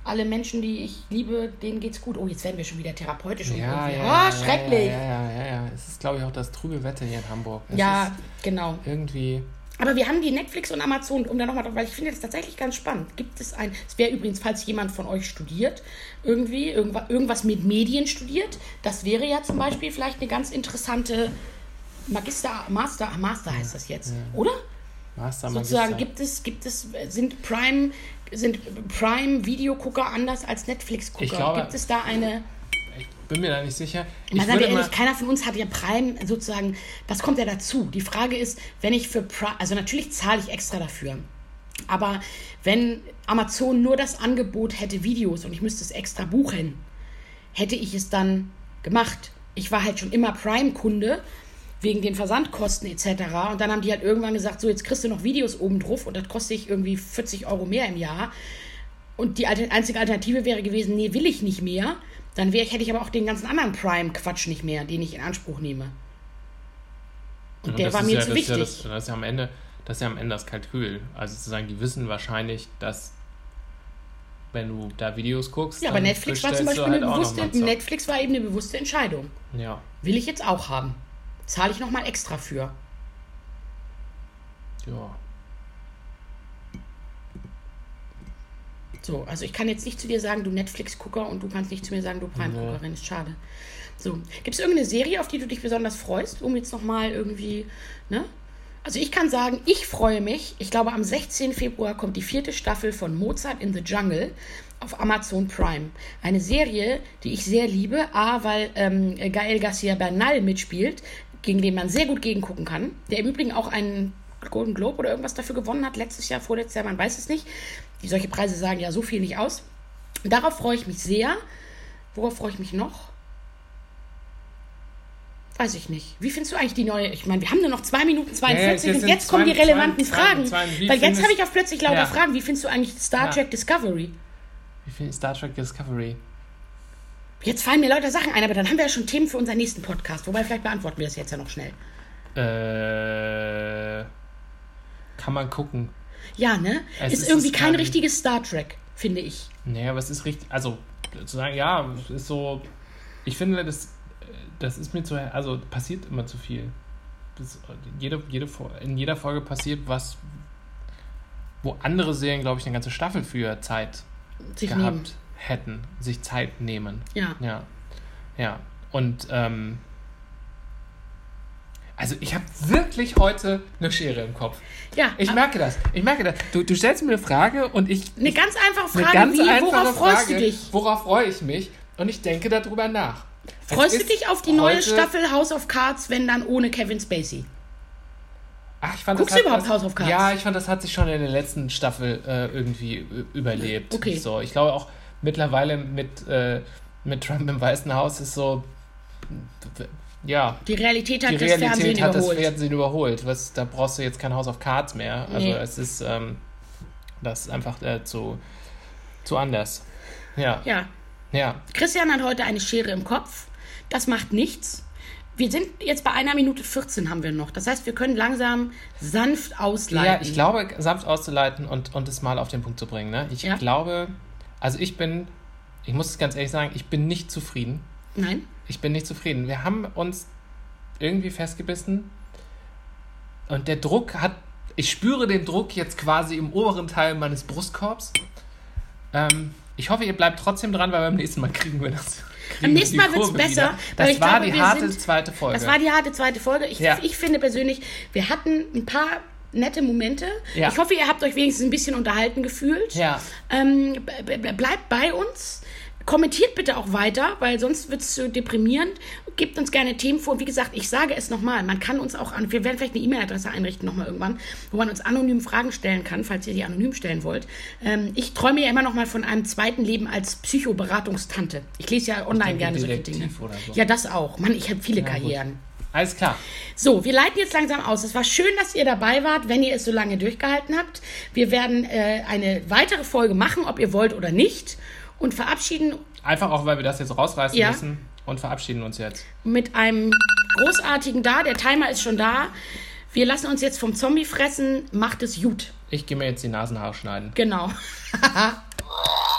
alle Menschen, die ich liebe, denen geht's gut. Oh, jetzt werden wir schon wieder therapeutisch. und Ja, irgendwie- ja, oh, schrecklich. Ja, ja, ja, ja. Es ist, glaube ich, auch das trübe Wetter hier in Hamburg. Es Ja, genau. irgendwie. Aber wir haben die Netflix und Amazon, um da nochmal drauf, weil ich finde das tatsächlich ganz spannend. Gibt es ein, es wäre übrigens, falls jemand von euch studiert, irgendwie, irgendwas, mit Medien studiert, das wäre ja zum Beispiel vielleicht eine ganz interessante Magister, Master, Master heißt das jetzt, oder? Master Sozusagen Magister. gibt es, gibt es, sind Prime, sind Prime Videogucker anders als Netflix-Gucker? Gibt es da eine, Ich bin mir da nicht sicher. Ich seien wir ehrlich, keiner von uns hat ja Prime sozusagen, das kommt ja dazu. Die Frage ist, wenn ich für Prime, also natürlich zahle ich extra dafür. Aber wenn Amazon nur das Angebot hätte Videos und ich müsste es extra buchen, hätte ich es dann gemacht. Ich war halt schon immer Prime-Kunde wegen den Versandkosten etc. Und dann haben die halt irgendwann gesagt, so jetzt kriegst du noch Videos oben drauf und das kostet ich irgendwie 40 Euro mehr im Jahr. Und die einzige Alternative wäre gewesen, nee, will ich nicht mehr. Dann wäre ich, hätte ich aber auch den ganzen anderen Prime-Quatsch nicht mehr, den ich in Anspruch nehme. Und Und der war mir ja, zu das ist ja wichtig. Das, das ist ja am Ende, das ist ja am Ende das Kalkül. Also sozusagen, die wissen wahrscheinlich, dass wenn du da Videos guckst, ja, aber Netflix war zum Beispiel halt eine bewusste. Netflix war eben eine bewusste Entscheidung. Ja, Will ich jetzt auch haben. Zahle ich nochmal extra für. ja. So, also ich kann jetzt nicht zu dir sagen, du Netflix-Gucker und du kannst nicht zu mir sagen, du Prime-Guckerin. Ist schade. So, gibt es irgendeine Serie, auf die du dich besonders freust, um jetzt nochmal irgendwie, ne? Also ich kann sagen, ich freue mich. Ich glaube, am 16. Februar kommt die vierte Staffel von Mozart in the Jungle auf Amazon Prime. Eine Serie, die ich sehr liebe. A, weil ähm, Gael Garcia Bernal mitspielt, gegen den man sehr gut gegengucken kann. Der im Übrigen auch einen Golden Globe oder irgendwas dafür gewonnen hat. Letztes Jahr, vorletztes Jahr, man weiß es nicht. Die solche Preise sagen ja so viel nicht aus. Darauf freue ich mich sehr. Worauf freue ich mich noch? Weiß ich nicht. Wie findest du eigentlich die neue? Ich meine, wir haben nur noch 2 Minuten 42 Ja, jetzt und jetzt kommen die relevanten zwei- Fragen. zwei- wie weil jetzt findest- habe ich auch plötzlich lauter Ja. Fragen. Wie findest du eigentlich Star Ja. Trek Discovery? Wie viel Star Trek Discovery? Jetzt fallen mir lauter Sachen ein, aber dann haben wir ja schon Themen für unseren nächsten Podcast. Wobei, vielleicht beantworten wir das jetzt ja noch schnell. Äh, kann man gucken. Ja, ne? Es ist, ist- irgendwie kein richtiges Star Trek, finde ich. Nee, aber es ist richtig, also zu sagen, ja, es ist so, ich finde, das, das ist mir zu, also passiert immer zu viel. Das, jede, jede, in jeder Folge passiert was, wo andere Serien, glaube ich, eine ganze Staffel für Zeit Sich gehabt nehmen. Hätten, sich Zeit nehmen. Ja. Ja, ja. Und ähm, also ich habe wirklich heute eine Schere im Kopf. Ja. Ich merke das. Ich merke das. Du, du stellst mir eine Frage und ich eine ganz einfache Frage ganz wie, einfache worauf freust Frage, du dich? Worauf freue ich mich? Und ich denke darüber nach. Freust du dich auf die neue Staffel House of Cards, wenn dann ohne Kevin Spacey? Ach, ich fand, Guckst das du hat- überhaupt House of Cards? Ja, ich fand, das hat sich schon in der letzten Staffel äh, irgendwie überlebt. Okay. So, ich glaube auch mittlerweile mit, äh, mit Trump im Weißen Haus ist so, ja, Die Realität hat die das Realität Fernsehen hat überholt. das Fernsehen überholt. Was, da brauchst du jetzt kein House of Cards mehr. Also Nee. es ist, ähm, das ist einfach äh, zu, zu anders. Ja, ja. ja. Christian hat heute eine Schere im Kopf. Das macht nichts. Wir sind jetzt bei einer Minute 14 haben wir noch. Das heißt, wir können langsam sanft ausleiten. Ja, ich glaube, sanft auszuleiten und, und es mal auf den Punkt zu bringen. Ne? Ich Ja. glaube, also ich bin, ich muss es ganz ehrlich sagen, ich bin nicht zufrieden. Nein? Ich bin nicht zufrieden. Wir haben uns irgendwie festgebissen und der Druck hat, ich spüre den Druck jetzt quasi im oberen Teil meines Brustkorbs. Ähm, ich hoffe, ihr bleibt trotzdem dran, weil beim nächsten Mal kriegen wir das. kriegen Am nächsten Mal wird's Kurve besser, Das ich war glaube, die harte sind- zweite Folge. Das war die harte zweite Folge. Ich, Ja. ich finde persönlich, wir hatten ein paar nette Momente. Ja. Ich hoffe, ihr habt euch wenigstens ein bisschen unterhalten gefühlt. Ja. Ähm, bleibt bei uns. Kommentiert bitte auch weiter, weil sonst wird es so deprimierend. gebt uns gerne Themen vor. Und wie gesagt, ich sage es nochmal, man kann uns auch an, wir werden vielleicht eine E-Mail-Adresse einrichten nochmal irgendwann, wo man uns anonym Fragen stellen kann, falls ihr die anonym stellen wollt. Ähm, ich träume ja immer noch mal von einem zweiten Leben als Psychoberatungstante. Ich lese ja online gerne solche Dinge. so. Ja, das auch. Mann, ich habe viele Ja, gut. Alles klar. So, wir leiten jetzt langsam aus. Es war schön, dass ihr dabei wart, wenn ihr es so lange durchgehalten habt. Wir werden äh, eine weitere Folge machen, ob ihr wollt oder nicht. Und verabschieden Einfach auch, weil wir das jetzt rausreißen Ja. müssen und verabschieden uns jetzt. mit einem großartigen Da. Der Timer ist schon da. Wir lassen uns jetzt vom Zombie fressen. Macht es gut. Ich gehe mir jetzt die Nasenhaare schneiden. Genau. (laughs)